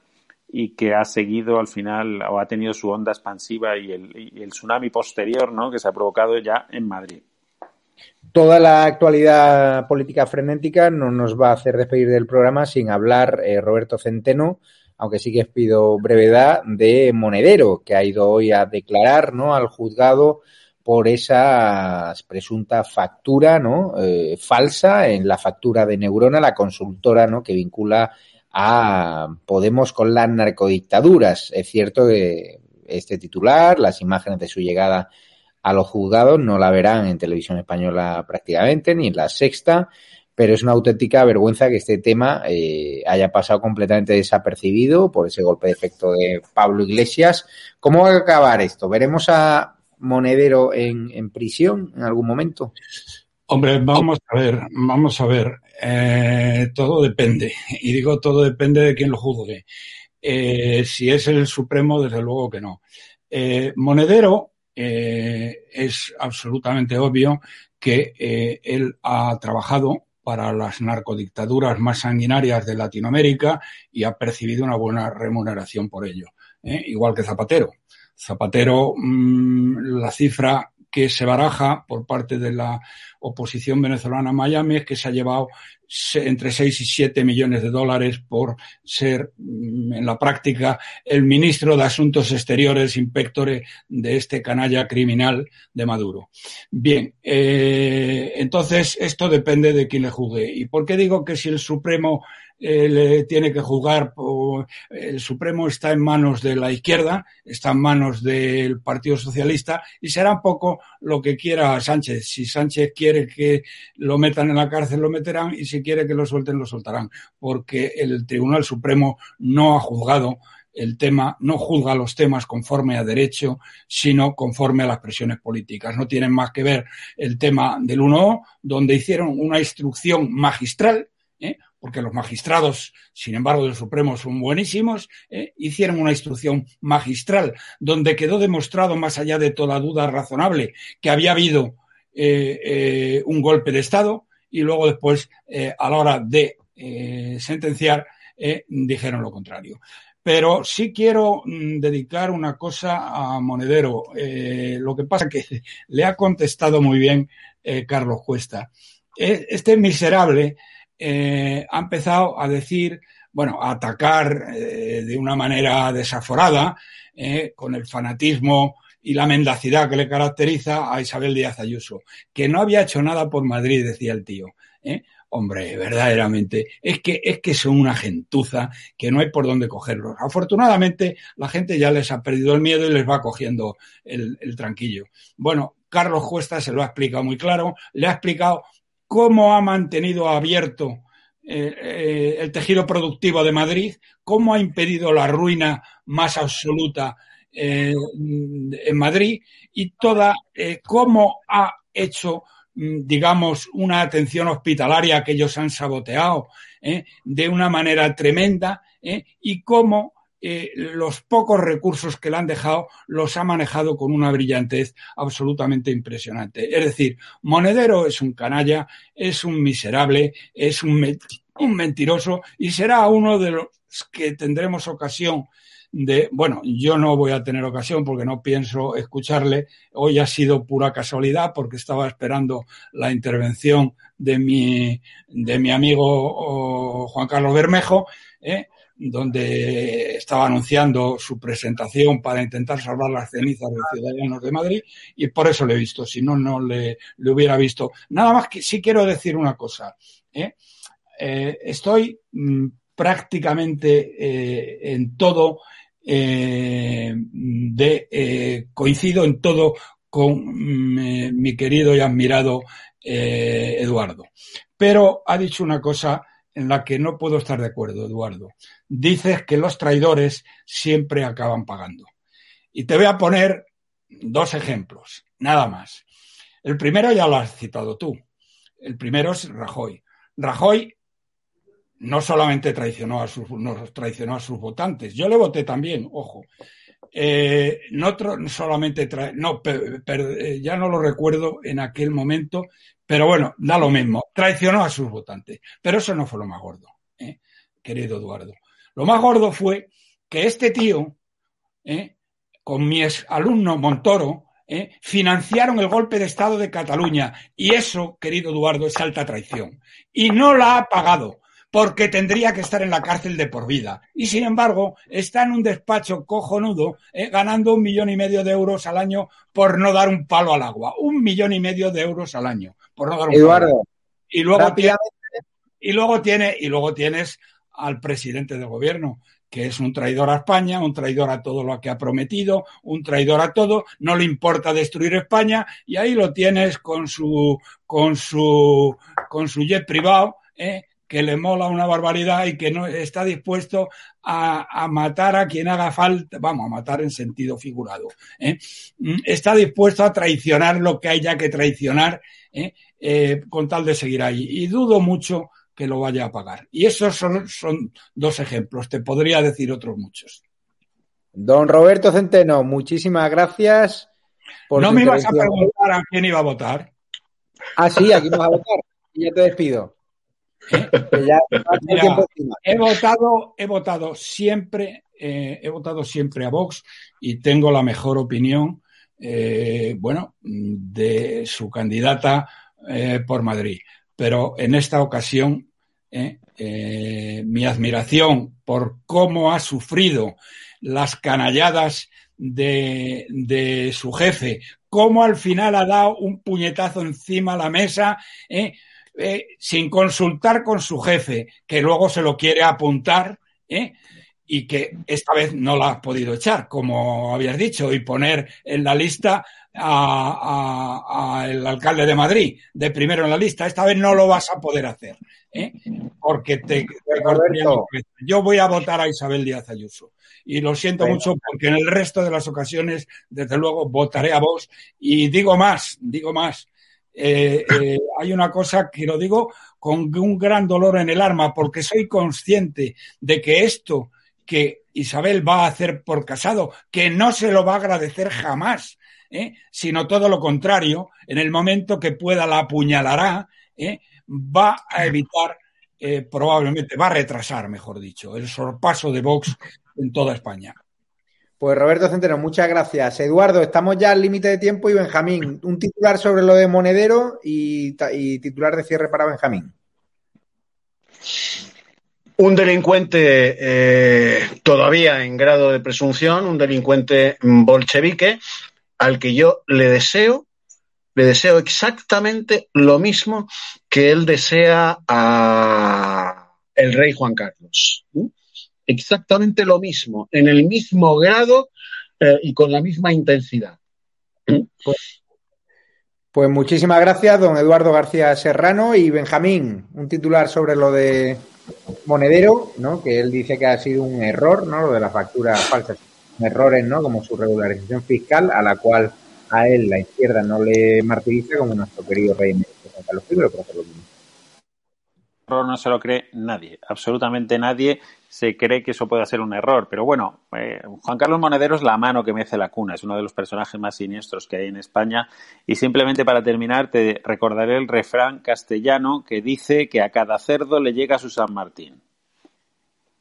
y que ha seguido al final o ha tenido su onda expansiva y el, tsunami posterior ¿no? que se ha provocado ya en Madrid. Toda la actualidad política frenética no nos va a hacer despedir del programa sin hablar eh, Roberto Centeno, aunque sí que pido brevedad, de Monedero, que ha ido hoy a declarar ¿no? al juzgado por esa presunta factura ¿no? Eh, falsa en la factura de Neurona, la consultora ¿no? que vincula a Podemos con las narcodictaduras. Es cierto que este titular, las imágenes de su llegada a los juzgados no la verán en televisión española prácticamente, ni en la sexta, pero es una auténtica vergüenza que este tema eh, haya pasado completamente desapercibido por ese golpe de efecto de Pablo Iglesias. ¿Cómo va a acabar esto? ¿Veremos a Monedero en, en prisión en algún momento? Hombre, vamos a ver, vamos a ver. Eh, todo depende. Y digo todo depende de quién lo juzgue. Eh, si es el Supremo, desde luego que no. Eh, Monedero es absolutamente obvio que él ha trabajado para las narcodictaduras más sanguinarias de Latinoamérica y ha percibido una buena remuneración por ello. Igual que Zapatero. Zapatero, mm, la cifra que se baraja por parte de la oposición venezolana a Miami es que se ha llevado entre 6 y 7 millones de dólares por ser mm, en la práctica el ministro de Asuntos Exteriores, inspectore de este canalla criminal de Maduro. Bien, eh, entonces esto depende de quién le juzgue. ¿Y por qué digo que si el Supremo le tiene que jugar. El Supremo está en manos de la izquierda, está en manos del Partido Socialista y será un poco lo que quiera Sánchez. Si Sánchez quiere que lo metan en la cárcel, lo meterán y si quiere que lo suelten, lo soltarán. Porque el Tribunal Supremo no ha juzgado el tema, no juzga los temas conforme a derecho, sino conforme a las presiones políticas. No tienen más que ver el tema del 1O, donde hicieron una instrucción magistral, ¿eh? porque los magistrados, sin embargo, del Supremo son buenísimos, eh, hicieron una instrucción magistral donde quedó demostrado, más allá de toda duda razonable, que había habido eh, eh, un golpe de Estado y luego después, a la hora de sentenciar, dijeron lo contrario. Pero sí quiero mm, dedicar una cosa a Monedero. lo que pasa que le ha contestado muy bien Carlos Cuesta. Este miserable eh, ha empezado a decir, bueno, a atacar eh, de una manera desaforada, eh, con el fanatismo y la mendacidad que le caracteriza a Isabel Díaz Ayuso, que no había hecho nada por Madrid, decía el tío. ¿eh? Hombre, verdaderamente, es que, es que son una gentuza que no hay por dónde cogerlos. Afortunadamente, la gente ya les ha perdido el miedo y les va cogiendo el, tranquillo. Bueno, Carlos Cuesta se lo ha explicado muy claro, le ha explicado cómo ha mantenido abierto eh, eh, el tejido productivo de Madrid, cómo ha impedido la ruina más absoluta eh, en Madrid y toda eh, cómo ha hecho mm, digamos, una atención hospitalaria que ellos han saboteado ¿eh? de una manera tremenda y cómo los pocos recursos que le han dejado los ha manejado con una brillantez absolutamente impresionante. Es decir, Monedero es un canalla, es un miserable, es un, un mentiroso y será uno de los que tendremos ocasión de, bueno, yo no voy a tener ocasión porque no pienso escucharle. Hoy ha sido pura casualidad porque estaba esperando la intervención de mi, de mi amigo Juan Carlos Bermejo, ¿eh? donde estaba anunciando su presentación para intentar salvar las cenizas de Ciudadanos de Madrid y por eso le he visto, si no, no le, le hubiera visto. Nada más que sí quiero decir una cosa. ¿eh? Eh, estoy mm, prácticamente eh, en todo, eh, de, eh, coincido en todo con mm, eh, mi querido y admirado eh, Eduardo. Pero ha dicho una cosa en la que no puedo estar de acuerdo, Eduardo. Dices que los traidores siempre acaban pagando. Y te voy a poner dos ejemplos, nada más. El primero ya lo has citado tú. El primero es Rajoy. Rajoy no solamente traicionó a sus, nos traicionó a sus votantes, yo le voté también, ojo. Eh, no solamente no, per- per- eh, ya no lo recuerdo en aquel momento, pero bueno, da lo mismo. Traicionó a sus votantes. Pero eso no fue lo más gordo, ¿eh? querido Eduardo. Lo más gordo fue que este tío, con mi ex alumno Montoro, financiaron el golpe de Estado de Cataluña. Y eso, querido Eduardo, es alta traición. Y no la ha pagado porque tendría que estar en la cárcel de por vida. Y sin embargo, está en un despacho cojonudo, eh, ganando un millón y medio de euros al año por no dar un palo al agua. Un millón y medio de euros al año por no dar un palo. al Eduardo, agua. Y luego, tiene, y luego tiene, y luego tienes al presidente del gobierno, que es un traidor a España, un traidor a todo lo que ha prometido, un traidor a todo, no le importa destruir España, y ahí lo tienes con su, con su, con su jet privado, ¿eh? Que le mola una barbaridad y que no está dispuesto a, a matar a quien haga falta, vamos, a matar en sentido figurado. ¿eh? Mm, Está dispuesto a traicionar lo que haya que traicionar ¿eh? Eh, con tal de seguir ahí. Y dudo mucho que lo vaya a pagar. Y esos son, son dos ejemplos. Te podría decir otros muchos. don Roberto Centeno, muchísimas gracias por no me ibas a preguntar a quién iba a votar. Ah, sí, aquí vas a votar. Y ya te despido. Ya Mira, encima. he votado, he votado siempre, eh, he votado siempre a Vox y tengo la mejor opinión, eh, bueno, de su candidata eh, por Madrid. Pero en esta ocasión, eh, eh, mi admiración por cómo ha sufrido las canalladas de, de su jefe, cómo al final ha dado un puñetazo encima a la mesa, eh, eh, sin consultar con su jefe, que luego se lo quiere apuntar, ¿eh? y que esta vez no la has podido echar, como habías dicho, y poner en la lista al alcalde de Madrid, de primero en la lista. Esta vez no lo vas a poder hacer, ¿eh? porque te, te. Yo voy a votar a Isabel Díaz Ayuso. Y lo siento Venga. mucho porque en el resto de las ocasiones, desde luego, votaré a vos. Y digo más, digo más. Eh, eh, hay una cosa que lo digo con un gran dolor en el alma, porque soy consciente de que esto que Isabel va a hacer por casado, que no se lo va a agradecer jamás, ¿eh? sino todo lo contrario, en el momento que pueda la apuñalará, va a evitar, probablemente, va a retrasar, mejor dicho, el sorpaso de Vox en toda España. Pues Roberto Centeno, muchas gracias. Eduardo, estamos ya al límite de tiempo y Benjamín, un titular sobre lo de Monedero y, titular de cierre para Benjamín. un delincuente eh, todavía en grado de presunción, un delincuente bolchevique, al que yo le deseo, le deseo exactamente lo mismo que él desea a el rey Juan Carlos. Exactamente lo mismo, en el mismo grado eh, y con la misma intensidad. Pues, pues muchísimas gracias, don Eduardo García Serrano y Benjamín. Un titular sobre lo de Monedero, ¿no? Que él dice que ha sido un error, ¿no? Lo de las facturas falsas, errores, ¿no? Como su regularización fiscal, a la cual a él la izquierda no le martiriza como nuestro querido rey Carlos I, pero lo mismo. No se lo cree nadie, absolutamente nadie se cree que eso pueda ser un error. Pero bueno, eh, Juan Carlos Monedero es la mano que mece la cuna, es uno de los personajes más siniestros que hay en España. Y simplemente para terminar, te recordaré el refrán castellano que dice que a cada cerdo le llega su San Martín.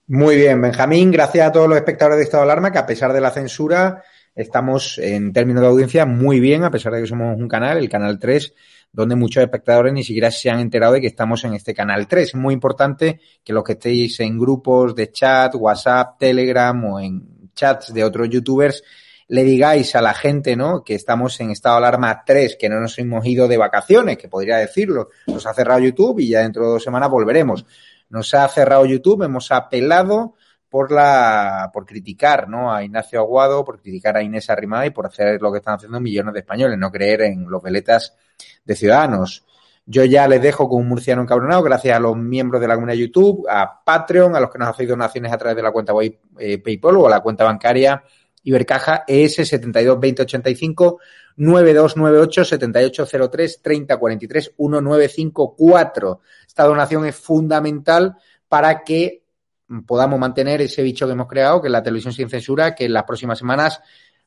Muy bien, Benjamín, gracias a todos los espectadores de Estado de Alarma, que a pesar de la censura, estamos en términos de audiencia muy bien, a pesar de que somos un canal, el canal 3 donde muchos espectadores ni siquiera se han enterado de que estamos en este canal 3. Es muy importante que los que estéis en grupos de chat, WhatsApp, Telegram o en chats de otros youtubers, le digáis a la gente, ¿no? Que estamos en estado de alarma 3, que no nos hemos ido de vacaciones, que podría decirlo. Nos ha cerrado YouTube y ya dentro de dos semanas volveremos. Nos ha cerrado YouTube, hemos apelado por la por criticar ¿no? a Ignacio Aguado, por criticar a Inés Arrimada y por hacer lo que están haciendo millones de españoles, no creer en los veletas de ciudadanos. Yo ya les dejo con un murciano encabronado, gracias a los miembros de la comunidad YouTube, a Patreon, a los que nos hacen donaciones a través de la cuenta eh, PayPal o la cuenta bancaria Ibercaja ES 722085 9298 7803 3043 1954. Esta donación es fundamental para que podamos mantener ese bicho que hemos creado, que es la televisión sin censura, que en las próximas semanas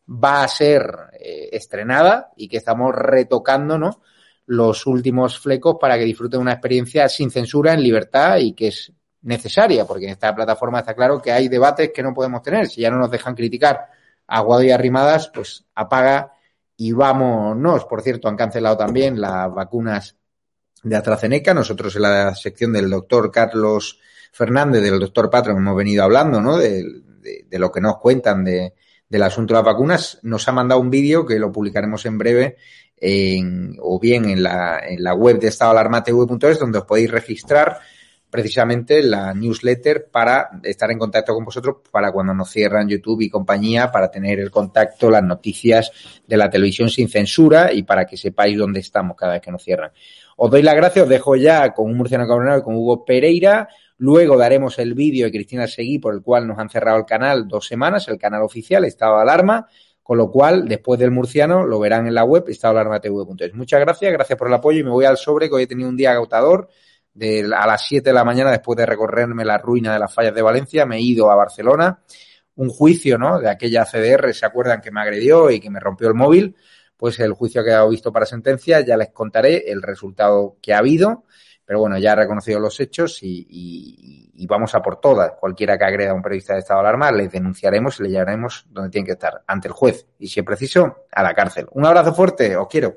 va a ser eh, estrenada y que estamos retocando, ¿no? Los últimos flecos para que disfruten una experiencia sin censura, en libertad y que es necesaria, porque en esta plataforma está claro que hay debates que no podemos tener. Si ya no nos dejan criticar aguado y arrimadas, pues apaga y vámonos. Por cierto, han cancelado también las vacunas de AstraZeneca. Nosotros en la sección del doctor Carlos Fernández, del doctor Patron, hemos venido hablando, ¿no? De, lo que nos cuentan de, del asunto de las vacunas. Nos ha mandado un vídeo que lo publicaremos en breve en, o bien en la, en la web de estadoalarmatv.es, donde os podéis registrar precisamente la newsletter para estar en contacto con vosotros para cuando nos cierran YouTube y compañía, para tener el contacto, las noticias de la televisión sin censura y para que sepáis dónde estamos cada vez que nos cierran. Os doy las gracias, os dejo ya con un murciano cabronado y con Hugo Pereira. Luego daremos el vídeo de Cristina Seguí por el cual nos han cerrado el canal dos semanas, el canal oficial, estado de alarma, con lo cual después del murciano lo verán en la web estadoalarmatv.es. Muchas gracias, gracias por el apoyo y me voy al sobre que hoy he tenido un día agotador. De, a las 7 de la mañana, después de recorrerme la ruina de las fallas de Valencia, me he ido a Barcelona. Un juicio, ¿no? De aquella CDR, ¿se acuerdan que me agredió y que me rompió el móvil? Pues el juicio ha quedado visto para sentencia. Ya les contaré el resultado que ha habido pero bueno, ya ha reconocido los hechos y, vamos a por todas. Cualquiera que agreda a un periodista de estado de alarma, le denunciaremos y le llevaremos donde tiene que estar, ante el juez y, si es preciso, a la cárcel. Un abrazo fuerte, os quiero.